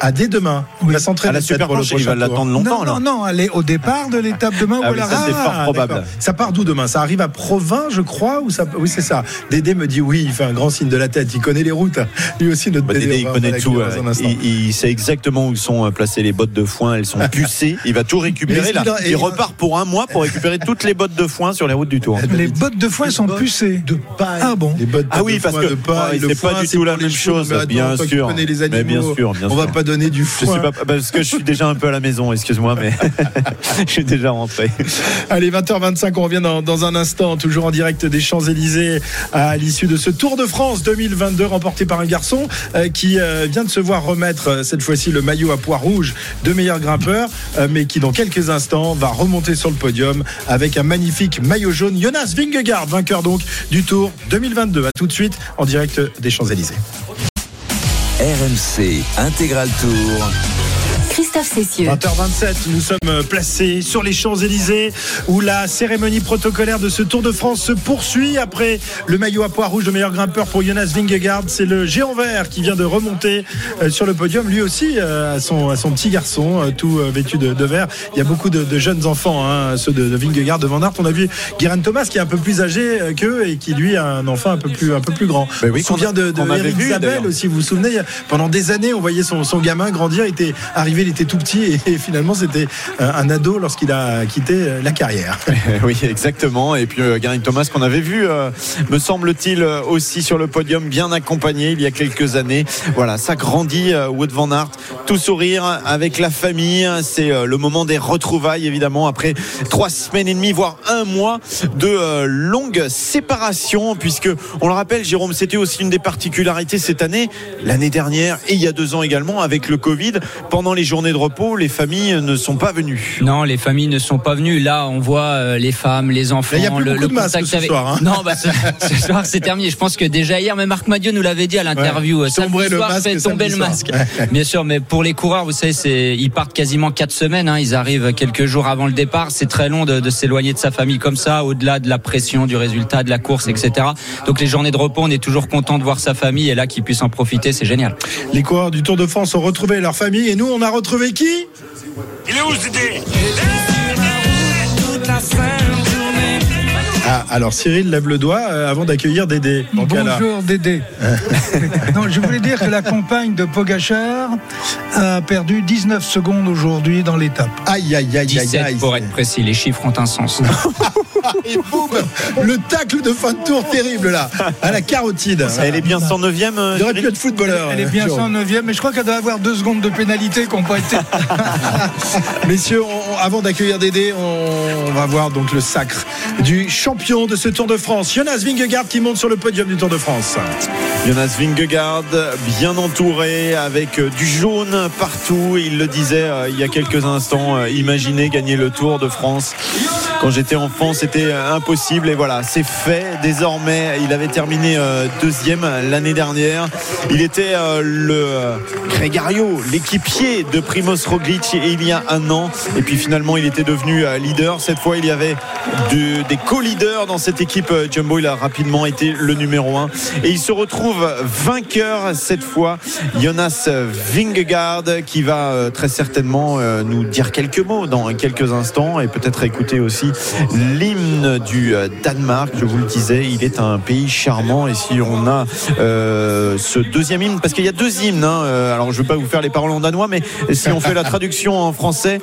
Ah, dès demain. Il va s'entraîner À la super pour le planche, il prochain va tour. l'attendre longtemps. non, non, non, elle est au départ de l'étape demain Ah ou oui, à la ça, c'est rare. fort probable. d'accord. Ça part d'où demain? Ça arrive à Provins, je crois, ou ça Oui, c'est ça. Dédé me dit oui. Il fait un grand signe de la tête. Il connaît les routes. Lui aussi, notre Bah, Dédé. Dédé, il connaît tout. euh. Il, il sait exactement où sont euh, placées les bottes de foin. Elles sont pucées. Il va tout récupérer Mais là. Il repart pour un mois pour récupérer toutes les bottes de foin sur les routes du Tour. Les bottes de foin sont pucées. de paille. Ah bon Les bottes Ah oui, de parce foin, que ah, c'est pas du c'est tout la même chose, bien sûr. Mais animaux, bien sûr, bien on va sûr. Pas donner du Je suis pas parce que je suis déjà un peu à la maison, excuse-moi, mais je suis déjà rentré. Allez, 20h25, on revient dans, dans un instant, toujours en direct des Champs-Élysées, à l'issue de ce Tour de France 2022 remporté par un garçon euh, qui euh, vient de se voir remettre euh, cette fois-ci le maillot à poids rouge de meilleur grimpeur, euh, mais qui dans quelques instants va remonter sur le podium avec un magnifique maillot jaune. Jonas Vingegaard, vainqueur donc du Tour 2022. À tout de suite en direct des Champs-Élysées. RMC Intégral Tour. Christophe Cessieux. 20h27, nous sommes placés sur les Champs-Élysées où la cérémonie protocolaire de ce Tour de France se poursuit après le maillot à poids rouge de meilleur grimpeur pour Jonas Vingegaard. C'est le géant vert qui vient de remonter euh, sur le podium, lui aussi euh, à, son, à son petit garçon, euh, tout euh, vêtu de, de vert. Il y a beaucoup de, de jeunes enfants, hein, ceux de, de Vingegaard, de Van Aert. On a vu Guérin Thomas qui est un peu plus âgé euh, qu'eux et qui lui a un enfant un peu plus, un peu plus grand. Ben oui, on se souvient de, de Eric vu, d'ailleurs. aussi, vous vous souvenez, pendant des années, on voyait son, son gamin grandir, il était arrivé, il était tout petit et, finalement c'était euh, un ado lorsqu'il a quitté euh, la carrière. Oui, exactement. Et puis euh, Geraint Thomas qu'on avait vu, me semble-t-il, aussi sur le podium, bien accompagné il y a quelques années. Voilà, ça grandit, Wout van Aert, tout sourire avec la famille. C'est euh, le moment des retrouvailles, évidemment, après trois semaines et demie, voire un mois de longue séparation, puisque on le rappelle, Jérôme, c'était aussi une des particularités cette année, l'année dernière et il y a deux ans également, avec le Covid. Pendant les journées de repos, les familles ne sont pas venues. Non, les familles ne sont pas venues. Là, on voit euh, les femmes, les enfants, il y a plus le, beaucoup le de masques ce avec. soir, hein. Non, bah, ce, ce soir c'est terminé. Je pense que déjà hier, même Marc Madiot nous l'avait dit à l'interview. Ouais. Samedi Tomberait le soir, masque fait tomber le soir. masque. Ouais. Bien sûr, mais pour les coureurs, vous savez, c'est ils partent quasiment quatre semaines. Hein. Ils arrivent quelques jours avant le départ. C'est très long de, de s'éloigner de sa famille comme ça, au-delà de la pression, du résultat, de la course, etc. Donc les journées de repos, on est toujours content de voir sa famille et là qu'il puisse en profiter, c'est génial. Les coureurs du Tour de France ont retrouvé leur famille et nous on a retrouvé qui Il est où Dédé Ah, alors Cyril lève le doigt euh, avant d'accueillir Dédé. dans. Bonjour Dédé. non, je voulais dire que la compagne de Pogachar a perdu 19 secondes aujourd'hui dans l'étape. Aïe aïe aïe aïe 17 aïe. pour être précis. Les chiffres ont un sens. Et boum Le tacle de fin de tour terrible là, à la carotide. Elle est bien 109e. euh, Il aurait pu être footballeur. Elle est bien Jérôme. 109e, mais je crois qu'elle doit avoir deux secondes de pénalité qui n'ont pas été. Messieurs, on- avant d'accueillir Dédé, on, va voir donc le sacre du champion de ce Tour de France, Jonas Vingegaard qui monte sur le podium du Tour de France. Jonas Vingegaard, bien entouré, avec euh, du jaune partout. Il le disait euh, il y a quelques instants, euh, imaginez gagner le Tour de France. Quand j'étais enfant, c'était impossible. Et voilà, c'est fait. Désormais, il avait terminé deuxième l'année dernière. Il était le Gregario, l'équipier de Primoz Roglic il y a un an. Et puis finalement, il était devenu euh, leader. Cette fois, il y avait de- des co-leaders dans cette équipe euh, Jumbo. Il a rapidement été le numéro un. Et il se retrouve vainqueur cette fois. Jonas Vingegaard qui va euh, très certainement nous dire quelques mots dans quelques instants et peut-être écouter aussi l'hymne du Danemark. Je vous le disais, il est un pays charmant et si on a ce deuxième hymne, parce qu'il y a deux hymnes, hein, alors je ne vais pas vous faire les paroles en danois, mais si on fait la traduction en français,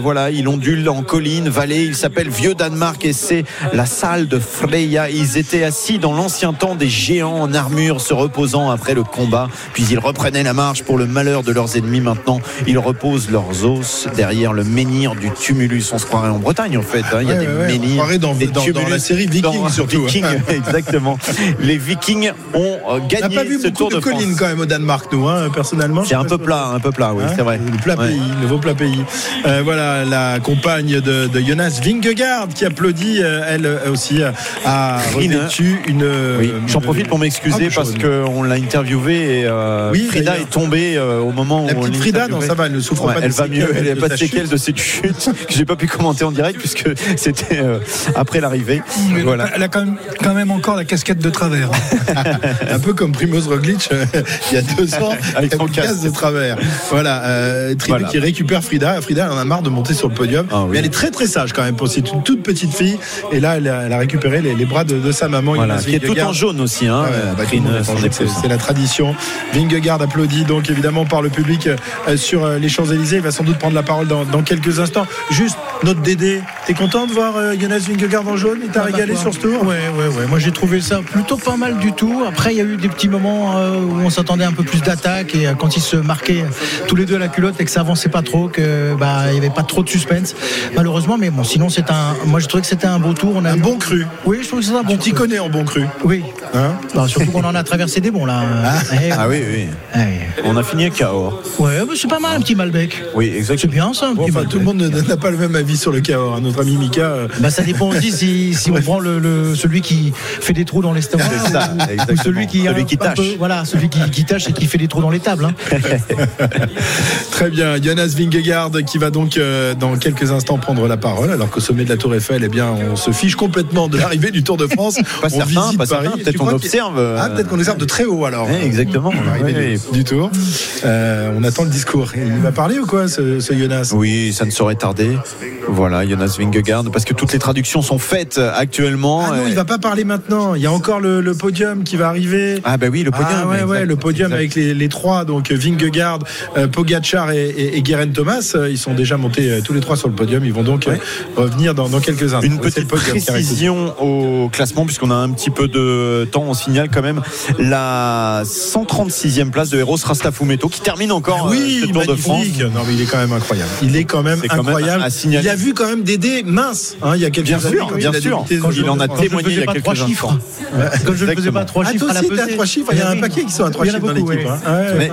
voilà, il ondule en colline, vallée, il s'appelle Vieux Danemark et c'est la salle de Freya. Ils étaient assis dans l'ancien temps des géants en armure se reposant après le combat, puis ils reprenaient la marche pour le malheur de leurs ennemis. Maintenant, ils reposent leurs os derrière le menhir du tumulus. On se croirait en Bretagne en fait, hein. il y a Ouais, des ouais, ouais, on menhirs. croirait dans- des dans- la série Viking, dans- surtout. Viking, exactement. Les Vikings ont euh, On n'a gagné pas vu ce beaucoup Tour de, de, collines quand même au Danemark, nous, hein, personnellement. C'est un peu plat, un peu plat, oui, Hein c'est vrai. Le plat pays, le nouveau plat pays. Euh, voilà la compagne de, de Jonas Vingegaard qui applaudit, euh, elle euh, aussi, euh, a Frine. revêtu une. Oui, j'en profite pour m'excuser peu parce qu'on l'a interviewé et euh, Oui, Frida est tombée euh, au moment La où on Frida, interviewée. non, ça va, elle ne souffre Ouais, pas de Elle va mieux, elle n'a pas de séquelles de cette chute que j'ai pas pu commenter en direct puisque c'était euh, après l'arrivée. Voilà. Elle a quand même, quand même encore la casquette de travers. un peu comme Primoz Roglic il y a deux ans Avec son casque. de travers voilà euh, Tribu Voilà. qui récupère Frida Frida elle en a marre de monter sur le podium Ah oui. mais elle est très très sage quand même pour c'est une toute petite fille et là elle a, elle a récupéré les, les bras de, de sa maman Voilà, qui est tout en jaune aussi, hein, bah, c'est la tradition. Vingegaard applaudi donc évidemment par le public euh, sur euh, les Champs-Élysées. Il va sans doute prendre la parole dans, dans quelques instants. Juste notre Dédé, t'es content de voir euh, Jonas Vingegaard en jaune? Il t'a Ah bah régalé quoi. sur ce tour? Ouais, ouais, ouais. Moi j'ai trouvé ça plutôt pas mal du tout. Après, il y a eu des petits moments euh, où on s'attendait un peu plus d'attaque et euh, quand ils se marquaient tous les deux à la culotte et que ça avançait pas trop, que bah il y avait pas trop de suspense. Malheureusement, mais bon, sinon c'est un. Moi, je trouvais que c'était un beau tour. On a Un eu- bon cru. Oui, je trouve que c'est un bon. Tu t'y cru. connais en bon cru. Oui. Hein? Bah, surtout qu'on en a traversé des bons là. Eh, Ah oui, oui. eh. On a fini à KO. Ouais, bah, c'est pas mal un petit Malbec. Oui, C'est exactement. bien ça, un Bon, enfin, tout le monde n'a pas le même avis sur le Cahors. hein. Notre ami Mika. euh, Bah, ça dépend aussi si, si on prend le, le- celui qui fait des trous dans les tables. C'est ça, ou exactement. celui qui, Celui un- qui un tâche. peu- voilà, celui qui, qui tâche et qui fait des trous dans les tables. hein. Très bien, Jonas Vingegaard qui va donc euh, dans quelques instants prendre la parole, alors qu'au sommet de la Tour Eiffel, eh bien, on se fiche complètement de l'arrivée du Tour de France. Pas on certain, visite pas Paris. certain. Peut-être crois observe, Ah, euh, peut-être qu'on observe de très haut alors. Ouais, exactement. L'arrivée Oui, du, du Tour. Euh, on attend le discours. Il va parler ou quoi, ce, ce Jonas? Oui, ça ne saurait tarder. Voilà, Jonas Vingegaard, parce que toutes les traductions sont faites euh, actuellement. Ah non, Euh, il va pas parler maintenant. Il y a encore le, le podium qui va arriver. Ah bah oui, le podium. Ah ouais, ouais, exact, le podium exact. avec les, les trois, donc Vingegaard, euh, Pogacar et, et, et Guerin Thomas, euh, ils sont déjà montés euh, tous les trois sur le podium. Ils vont donc euh, revenir dans, dans quelques instants. Une Oui, petite précision au classement, puisqu'on a un petit peu de temps. On signale quand même la 136e place de Eros Rastafumeto qui termine encore euh, Oui, ce Tour de France. Non, mais il est quand même incroyable. Il est quand même C'est quand même incroyable. à signaler. Il a vu quand même Dédé mince. hein, il y a quelques Bien années, sûr, bien il sûr. Quand il Tour en de a France. témoigné il y a pas quelques trois chiffres. Quand je ne faisais pas trois Ah, chiffres toi à la pesée. trois chiffres. Il y a un paquet qui sont à trois Il y en a chiffres dans beaucoup, l'équipe.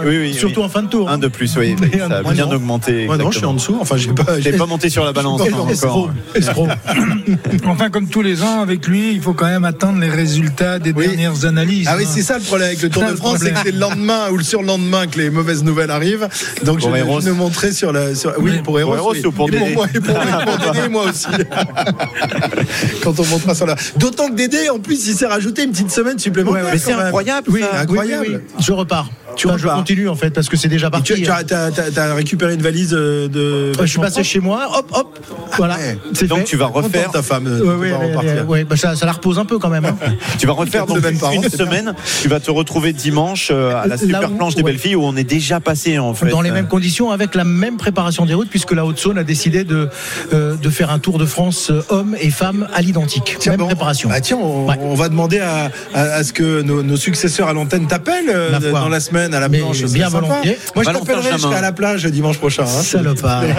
oui. hein. Surtout en fin de tour. Un de plus, oui. Ça a bien augmenté. Moi non, je suis en dessous. Enfin, j'ai pas. Pas monté sur la balance hein, encore. Enfin, comme tous les ans, avec lui, il faut quand même attendre les résultats des Oui. dernières analyses. Ah oui, hein. c'est ça le problème avec le Tour de France, c'est que c'est le lendemain ou le surlendemain que les mauvaises nouvelles arrivent. Donc Pour je, Eros. je me montrais sur la. Sur, oui, pour Eros, Eros oui. ou pour et Dédé et Dédé, moi aussi. Quand on montera sur la. D'autant que Dédé, en plus, il s'est rajouté une petite semaine supplémentaire. Mais c'est incroyable, Oui, ça. incroyable. Oui, oui, oui. Je repars. Tu Enfin, je continue en fait parce que c'est déjà parti. tu, tu as, t'as récupéré une valise euh, de. Je suis passé chez moi, hop, hop, voilà. c'est Donc fait. tu vas refaire, ta femme de Ouais, ouais, bah, ça, ça la repose un peu quand même. hein. tu vas refaire donc une bien. semaine. Tu vas te retrouver dimanche euh, à la super où- planche des ouais. belles filles où on est déjà passé en fait. Dans les mêmes conditions, avec la même préparation des routes, puisque la Haute-Saône a décidé de, euh, de faire un Tour de France euh, hommes et femmes à l'identique. Tiens, Même bon. préparation. Bah, tiens, on, Ouais. on va demander à, à- à ce que nos, nos successeurs à l'antenne t'appellent euh, dans la semaine à la Mais planche. ce bien volontiers. Moi, je t'appellerai jusqu'à la plage dimanche prochain. hein. Salopard.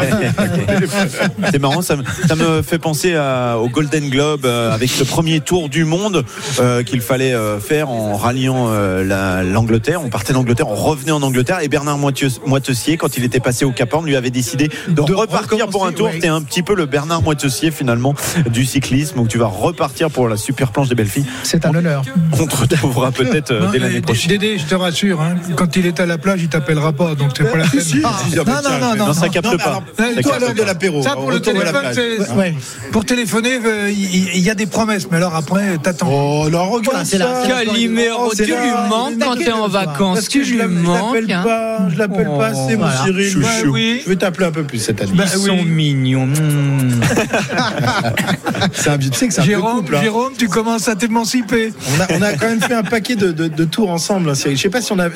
C'est marrant, ça me, ça me fait penser à- au Golden Globe euh, avec le premier tour du monde euh, qu'il fallait euh, faire en ralliant euh, la- l'Angleterre. On partait d'Angleterre, on revenait en Angleterre et Bernard Moitessier, quand il était passé au Cap Horn, lui avait décidé de, De repartir pour un tour. ouais. T'es un petit peu le Bernard Moitessier finalement du cyclisme où tu vas repartir pour la super planche des belles filles. C'est un honneur. On te retrouvera peut-être dès l'année prochaine. Dédé, je te rassure, hein, quand il est à la plage, il t'appellera pas, donc c'est pas la peine. Si, si, ah, bah, non, non, non, Non, ça capte pas. Ça toi, l'heure pas. de l'apéro. Ça, pour le retourne à la téléphone, plage. c'est- Ouais. Pour téléphoner, euh, il y, a des promesses, mais alors après, t'attends. Oh, non, regarde Voilà, c'est la- Calimero, Oh, tu lui manques quand t'es en vacances. Parce que Tu je lui l'appelle- je l'appelle manques. hein. pas, je l'appelle pas assez, mon Voilà. Cyril. Chouchou. Bah. Je vais t'appeler un peu plus cette année. Bah Ils oui. sont mignons. C'est un, tu sais que c'est un peu Jérôme, couple. hein. Jérôme, tu commences à t'émanciper. On a, on a quand même fait un paquet de, de- de tours ensemble. hein, Cyril. Je sais pas si on a.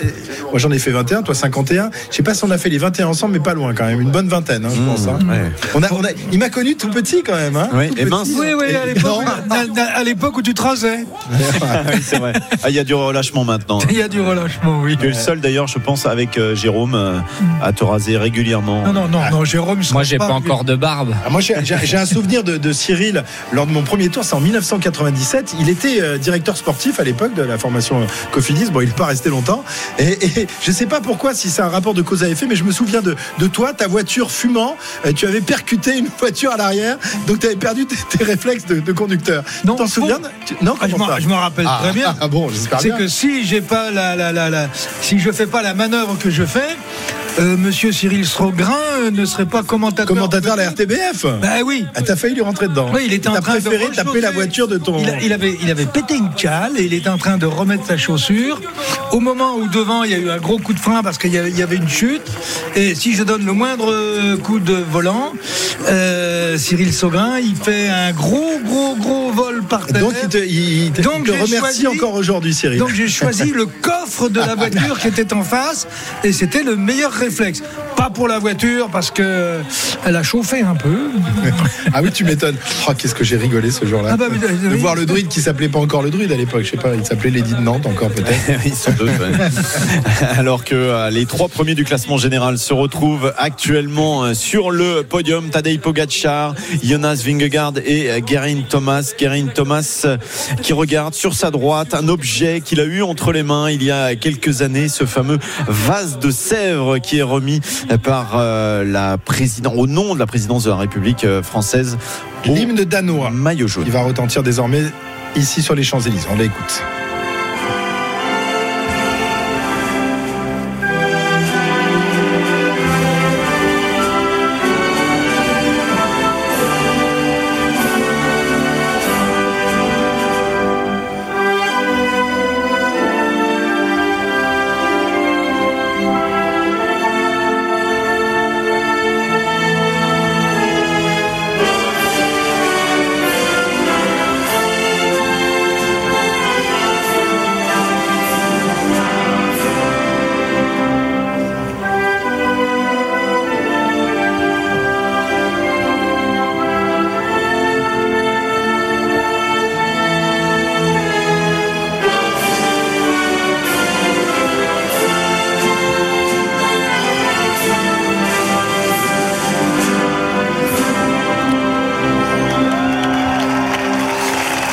Moi, j'en ai fait 21, toi 51. Je sais pas si on a fait les 21 ensemble, mais pas loin quand même. Une bonne vingtaine, hein, je pense. hein. Ouais. On a, on a, il m'a connu tout petit quand même. Hein, Oui, et mince. Oui, oui, à l'époque, où tu te rasais. oui, c'est vrai. Ah, Il y a du relâchement maintenant. Il y a du relâchement, oui. Tu es le seul d'ailleurs, je pense, avec euh, Jérôme, euh, à te raser régulièrement. Non, non, non, non, Jérôme, il Moi, j'ai pas encore de barbe. Ah, moi, j'ai un souvenir de, de Cyril lors de mon premier tour, c'est en 1997. Il était euh, directeur sportif à l'époque de la formation Cofidis. Bon, il n'est pas resté longtemps. Et, et je sais pas pourquoi, si c'est un rapport de cause à effet, mais je me souviens de, de toi, ta voiture fumant. euh, tu avais percuté une voiture à l'arrière, donc tu avais perdu tes, tes réflexes de, de conducteur. Non, tu t'en souviens Tu- Non, Ah, je m'en- rappelle Ah, très bien. Ah bon, C'est que si j'ai pas la, la, la, la- si je fais pas la manœuvre que je fais, euh, Monsieur Cyril Strogrin euh, ne serait pas commentateur. Commentateur à la RTBF Bah oui. Ah, T'as failli lui rentrer dedans. Oui, il était en train de préféré taper la voiture de ton. Il, a- il avait, il avait pété une cale et il était en train de remettre sa chaussure. Au moment où devant, il y a eu un gros coup de frein parce qu'il y avait, une chute. Et si je donne le moindre coup de volant, euh, Cyril Saugrin, il fait un gros, gros, gros vol par terre. Donc il te, il- il te- Donc, il te j'ai remercie choisi- encore aujourd'hui, Cyril. Donc j'ai choisi le coffre de la voiture qui était en face et c'était le meilleur réflexe. Pas pour la voiture parce que elle a chauffé un peu. Ah oui, tu m'étonnes. Oh, qu'est-ce que j'ai rigolé ce jour-là. Ah bah, mais, de oui. voir le druide qui s'appelait pas encore le druide à l'époque. Je sais pas, il s'appelait Lady de Nantes encore peut-être. Ils sont deux. ouais. Alors que euh, les trois premiers du classement général se retrouvent actuellement euh, sur le podium. Tadej Pogacar, Jonas Vingegaard et euh, Guerin Thomas. Guerin Thomas euh, qui regarde sur sa droite un objet qu'il a eu entre les mains il y a quelques années, ce fameux vase de Sèvres qui est remis par euh, la présidente, au nom de la présidence de la République euh, française. L'hymne danois Maillot jaune. qui va retentir désormais ici sur les Champs-Élysées. On l'écoute.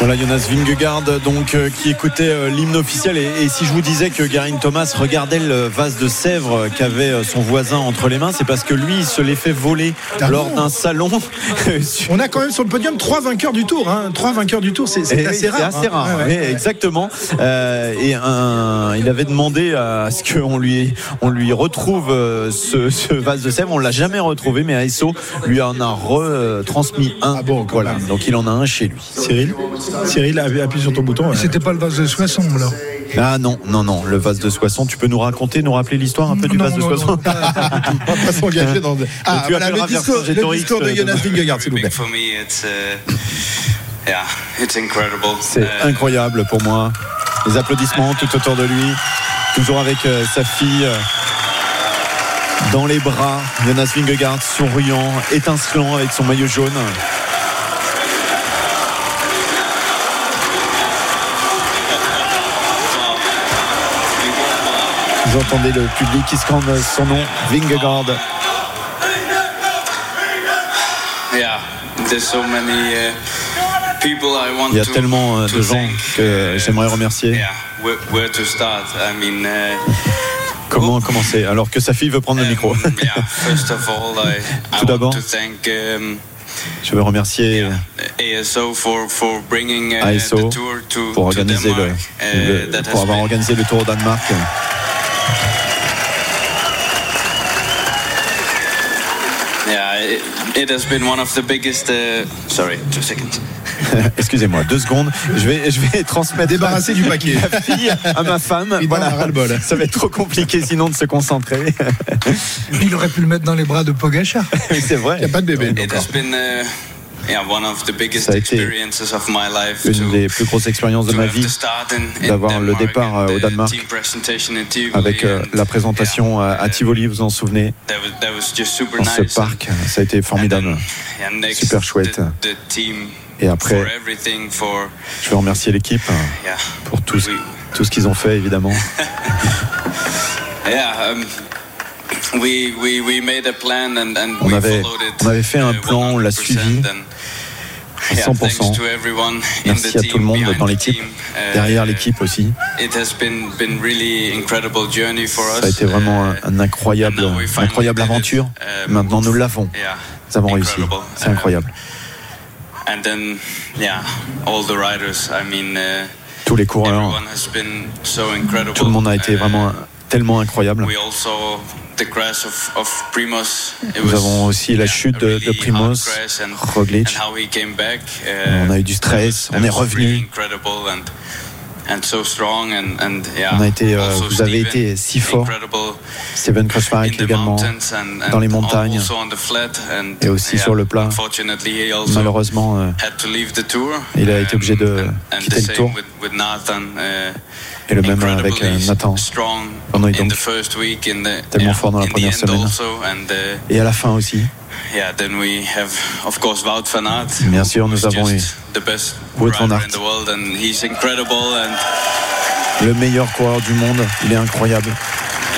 Voilà Jonas Vingegaard donc euh, qui écoutait euh, l'hymne officiel et, et si je vous disais que Garin Thomas regardait le vase de Sèvres qu'avait euh, son voisin entre les mains, c'est parce que lui il se l'est fait voler Ah lors d'un salon. On a quand même sur le podium trois vainqueurs du tour. Hein. Trois vainqueurs du tour, c'est c'est Et oui, assez rare. C'est assez hein. rare, Ouais, ouais. oui, exactement. Euh, et un, il avait demandé à ce qu'on lui, on lui retrouve ce, ce vase de sèvres. On l'a jamais retrouvé, mais ASO lui en a retransmis un. Ah bon, voilà. Donc il en a un chez lui. Cyril, Cyril, appuie sur ton bouton. ouais. C'était pas le vase de Soissons, là. Ah non, non, non, le vase de Soissons. Tu peux nous raconter, nous rappeler l'histoire un peu du Non, vase de non, Soissons On va pas s'engager dans. Ah, tu voilà le discours, le discours de euh, Jonas. Vingegaard, s'il vous plaît. For me, it's uh, yeah, it's incredible. C'est Uh, incroyable pour moi. Les applaudissements tout autour de lui. Toujours avec euh, sa fille euh, dans les bras. Jonas Vingegaard souriant, étincelant avec son maillot jaune. Vous entendez le public qui scande son nom, Vingegaard. uh, Il y a tellement euh, de gens que j'aimerais remercier. Uh, Comment commencer? Alors que sa fille veut prendre le micro I, I Tout d'abord, um, je veux remercier ASO uh, pour organiser le. Uh, le- pour avoir organisé le Tour au Danemark. Yeah, it, it has been one of the biggest. Uh, sorry, two seconds. Excusez-moi, deux secondes. Je vais, je vais transmettre. Débarrasser du paquet. Ma fille à ma femme. Voilà. Ça va être trop compliqué sinon de se concentrer. Il aurait pu le mettre dans les bras de Pogachar. C'est vrai. Il n'y a pas de bébé. It has been uh, yeah one of the biggest Ça a été experiences of my life. Une des plus grosses expériences de ma vie d'avoir le départ euh, au Danemark avec euh, la présentation à à Tivoli, vous vous en souvenez, dans ce parc. Ça a été formidable. Super chouette. Et après, je veux remercier l'équipe euh, pour tout, tout ce qu'ils ont fait, évidemment. On we avait, on avait fait un uh, plan, on l'a 100% suivi and, à yeah, thanks 100%. to everyone in Merci à tout le monde dans l'équipe, team. Uh, derrière l'équipe aussi. It has been been really incredible journey for us. Ça a été vraiment un, un incroyable, une incroyable aventure. Maintenant, nous l'avons. Nous avons réussi. incredible. C'est incroyable. And then, yeah, all the riders. I mean, uh, Tous les coureurs, everyone has been so incredible. tout le monde a été Uh, vraiment tellement incroyable. Nous avons aussi la chute de, de Primoz, Roglic. Uh, On a eu du stress, that on est revenu. On a été, euh, vous avez été si fort. Steven Kruijswijk également, dans les montagnes. Et aussi sur le plat. Malheureusement, euh, il a été obligé de quitter le tour. Et le même avec euh, Nathan. Pendant in donc tellement fort dans la première semaine. uh, Et à la fin aussi, yeah, then we have of course Wout van Aert. bien sûr, nous avons eu just the best Wout van Aert. in the world, and he's incredible. And le meilleur coureur du monde. Il est incroyable.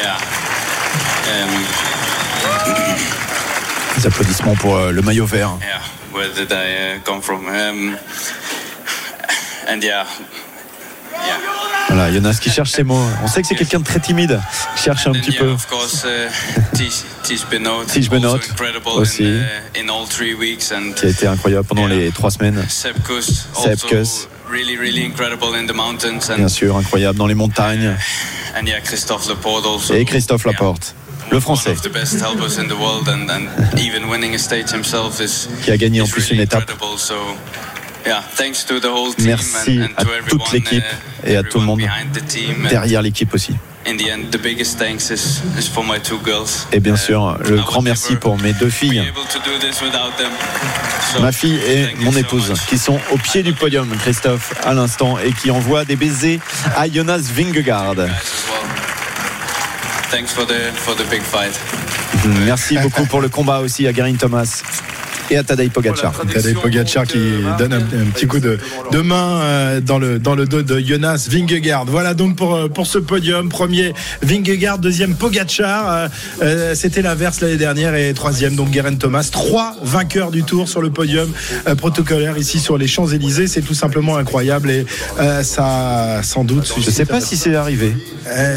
yeah, um, applaudissements pour euh, le maillot vert. Where did I uh, come from? Um, and yeah, yeah. Voilà, Jonas qui cherche ses mots. On sait que c'est quelqu'un de très timide. Il cherche un petit peu. Course, uh, incredible aussi. uh, Qui a été incroyable pendant les trois semaines. Sepp Kuss, Sepp also Kuss. really, really incredible in the mountains, and, Bien sûr, incroyable dans les montagnes. and yeah, Christophe Laporte also. Et Christophe Laporte, le français, qui a gagné en plus une étape. Incredible. So, yeah, thanks to the whole team Merci à to toute l'équipe uh, et à tout le monde derrière l'équipe aussi. Et bien sûr, le grand merci pour mes deux filles, ma fille et mon épouse, qui sont au pied du podium, Christophe, à l'instant, et qui envoient des baisers à Jonas Vingegaard. Merci beaucoup pour le combat aussi à Garin Thomas et à Tadej Pogacar. Tadej Pogacar qui donne un, un petit coup de, de main euh, dans le, dans le dos de Jonas Vingegaard. Voilà donc pour, euh, pour ce podium. Premier Vingegaard, deuxième Pogacar. Euh, euh, C'était l'inverse l'année dernière et troisième donc Guerin Thomas. Trois vainqueurs du tour sur le podium euh, protocolaire ici sur les Champs-Élysées. C'est tout simplement incroyable et euh, ça sans doute. Je sais pas si c'est arrivé.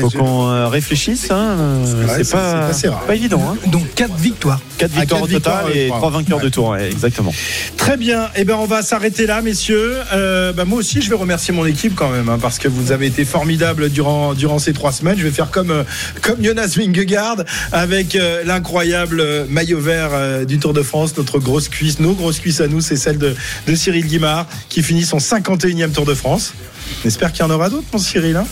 Faut qu'on euh, réfléchisse. Hein. euh, c'est pas, évident. Hein. Donc 4 victoires. 4 Ah, victoires quatre au total victoires, et. 3 vainqueurs de tour. Exactement. Très bien. Eh ben, on va s'arrêter là, messieurs. Euh, bah, moi aussi, je vais remercier mon équipe quand même, hein, parce que vous avez été formidables durant durant ces trois semaines. Je vais faire comme euh, comme Jonas Vingegaard avec euh, l'incroyable maillot vert du Tour de France. Notre grosse cuisse, nos grosses cuisses à nous, c'est celle de, de Cyril Guimard qui finit son 51e Tour de France. On espère qu'il y en aura d'autres, mon Cyril. hein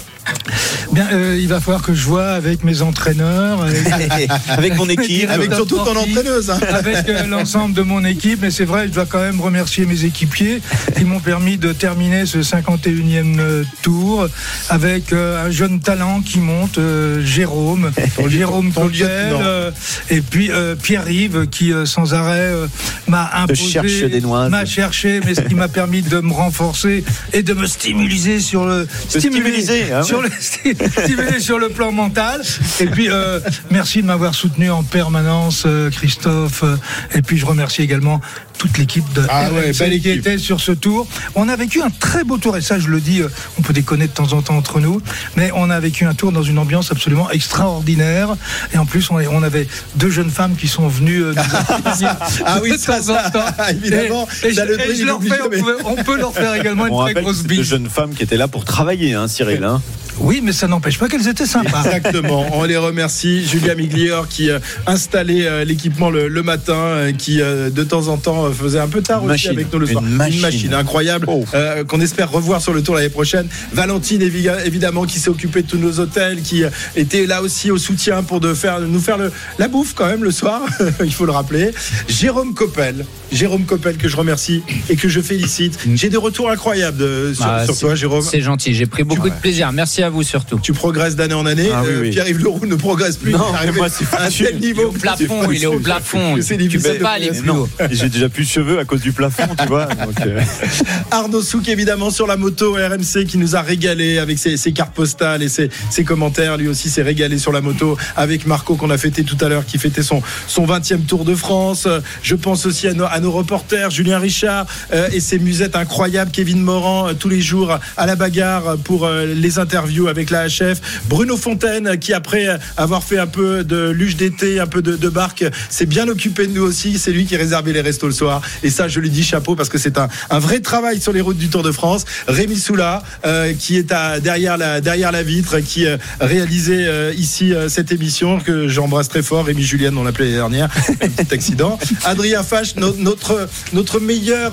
Bien, euh, il va falloir que je vois avec mes entraîneurs, avec, Avec mon équipe. Avec surtout ton entraîneuse. hein. avec euh, l'ensemble de mon équipe. Mais c'est vrai, je dois quand même remercier mes équipiers qui m'ont permis de terminer ce 51e euh, tour avec euh, un jeune talent qui monte, euh, Jérôme, Jérôme euh, et puis euh, Pierre-Yves qui euh, sans arrêt euh, m'a imposé, cherche des noises. m'a cherché, mais ce qui m'a permis de me renforcer et de me stimuliser sur le stimuliser, hein, sur ouais. le stimuler sur le plan mental. Et puis euh, merci de m'avoir soutenu en permanence, euh, Christophe. Euh, Et puis je remercie également toute l'équipe de Ah ouais, RMC belle qui équipe. était sur ce tour. On a vécu un très beau tour et ça je le dis, on peut déconner de temps en temps entre nous, mais on a vécu un tour dans une ambiance absolument extraordinaire. Et en plus on, avait deux jeunes femmes qui sont venues nous accueillir Ah oui, de ça, temps en ça, temps. évidemment, Et, je, le et truc, je il leur fais, on, peut, on peut leur faire également On une très grosse c'était deux bise. jeunes femmes qui étaient là pour travailler, hein, Cyril. hein. Oui, mais ça n'empêche pas qu'elles étaient sympas. Exactement, on les remercie. Julia Miglior qui euh, installait euh, l'équipement le, le matin, euh, qui de temps en temps faisait un peu tard aussi machine. avec nous le soir. Une machine. incroyable Oh. euh, qu'on espère revoir sur le tour l'année prochaine. Valentine évi- évidemment qui s'est occupée de tous nos hôtels, qui était là aussi au soutien pour de faire, nous faire le, la bouffe quand même le soir, il faut le rappeler. Jérôme Coppel, Jérôme Coppel que je remercie et que je félicite. J'ai des retours incroyables de- sur, Ah, sur toi Jérôme. C'est gentil, j'ai pris beaucoup Ouais. de plaisir. Merci à vous surtout. Tu progresses d'année en année. Ah oui, Euh, oui. Pierre-Yves Leroux ne progresse plus. Non, il moi, c'est à un foutu. tel niveau. Au plafond, il est au plafond. C'est Tu peux pas aller plus haut. J'ai déjà plus de cheveux à cause du plafond, tu vois. donc, euh, Arnaud Souk, évidemment, sur la moto RMC qui nous a régalé avec ses, ses cartes postales et ses, ses commentaires. Lui aussi s'est régalé sur la moto avec Marco qu'on a fêté tout à l'heure, qui fêtait son, son 20e Tour de France. Je pense aussi à nos, à nos reporters, Julien Richard euh, et ses musettes incroyables, Kevin Morand, euh, tous les jours à la bagarre pour euh, les interviews avec la HF. Bruno Fontaine, qui après avoir fait un peu de luge d'été, un peu de, barque, s'est bien occupé de nous aussi. C'est lui qui réservait les restos le soir. Et ça, je lui dis chapeau parce que c'est un, vrai travail sur les routes du Tour de France. Rémi Soula, euh, qui est derrière, la, vitre, qui euh, réalisait euh, ici cette émission, que j'embrasse très fort. Rémi Julienne, on l'appelait l'année dernière, un petit accident. Adrien Fache, no- notre, meilleur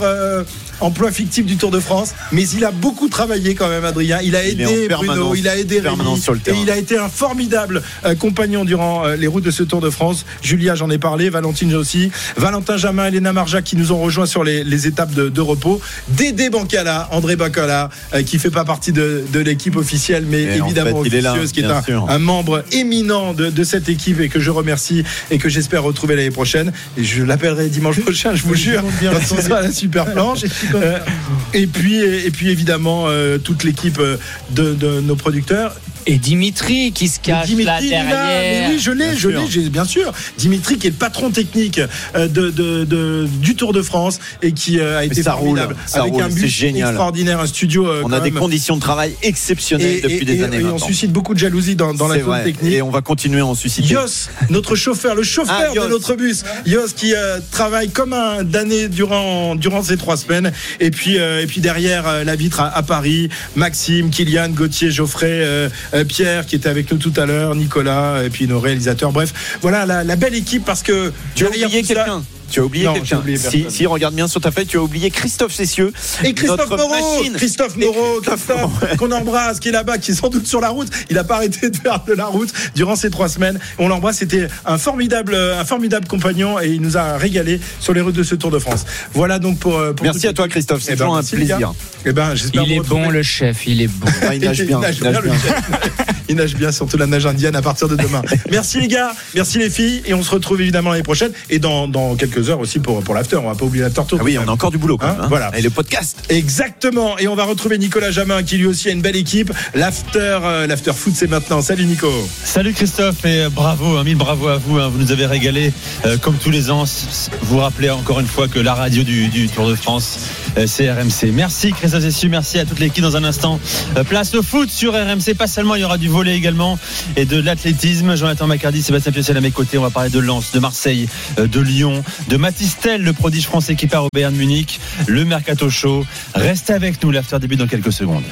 emploi fictif du Tour de France. Mais il a beaucoup travaillé quand même, Adrien. Il a Il aidé Bruno, il a aidé Rémi. permanence sur le et il a été un formidable euh, compagnon durant euh, les routes de ce Tour de France. Julia, j'en ai parlé, Valentine aussi, Valentin Jamin, Elena Marja qui nous ont rejoints sur les, les étapes de, de repos. Dédé Bancala, André Bancala, euh, qui fait pas partie de, de l'équipe officielle, mais Et en évidemment fait, là, officieuse, qui est un, un membre éminent de, de cette équipe et que je remercie et que j'espère retrouver l'année prochaine. Et je l'appellerai dimanche prochain, je vous jure, quand on sera à la super planche. Euh, et puis, évidemment, euh, toute l'équipe euh, de nos producteurs. Et Dimitri qui se cache Dimitri, là est là. derrière. Mais oui, je l'ai, Bien je sûr. l'ai, j'ai- bien sûr. Dimitri qui est le patron technique euh, de, de- de- du Tour de France et qui euh, a été ça roule, formidable ça avec roule, un c'est bus génial. extraordinaire, un studio. euh, on quand a des conditions de travail exceptionnelles Et- depuis et- des et- années et on suscite beaucoup de jalousie dans, dans la zone technique. Et on va continuer à en susciter. Yos, notre chauffeur, le chauffeur Ah, Yos. de notre bus, Yos qui euh, travaille comme un damné durant durant ces trois semaines. Et puis euh, et puis derrière euh, la vitre à, à Paris, Maxime, Kylian, Gauthier, Geoffrey, Pierre qui était avec nous tout à l'heure, Nicolas et puis nos réalisateurs. Bref, voilà la, la belle équipe parce que Tu as oublié quelqu'un Tu as oublié quelqu'un oublié si, si, regarde bien sur ta feuille, tu as oublié Christophe Cessieux. Et Christophe Moreau, machine. Christophe Moreau, Christophe, qu'on embrasse, qui est là-bas, qui est sans doute sur la route. Il n'a pas arrêté de faire de la route durant ces trois semaines. On l'embrasse. C'était un formidable, un formidable compagnon et il nous a régalé sur les routes de ce Tour de France. Voilà donc pour. pour Merci à toi. Christophe. C'est Eh ben, un merci, les gars. plaisir. Eh ben, j'espère Il est bon le chef, il est bon. Ah, il nage bien. Il nage il nage bien. Il nage bien, surtout la nage indienne à partir de demain. Merci les gars, merci les filles, et on se retrouve évidemment l'année prochaine et dans, dans quelques heures aussi pour, pour l'after. On va pas oublier l'after tour. Ah oui, on a encore du boulot quand Hein, même. hein. voilà. Et le podcast. Exactement. Et on va retrouver Nicolas Jamin qui lui aussi a une belle équipe. L'after, euh, l'after foot, c'est maintenant. Salut Nico. Salut Christophe et euh, bravo, hein, mille bravo à vous. hein, vous nous avez régalé euh, comme tous les ans. Vous rappelez encore une fois que la radio du, du Tour de France, euh, c'est RMC. Merci Christophe Cessieux, merci à toute l'équipe dans un instant. Euh, place au foot sur RMC. Pas seulement, il y aura du volet également et de l'athlétisme. Jonathan Macardy, Sébastien Piocel à mes côtés. On va parler de Lens, de Marseille, euh, de Lyon, de Matistel, le prodige français qui part au Bayern Munich, le Mercato Show. Restez avec nous, l'after débute dans quelques secondes.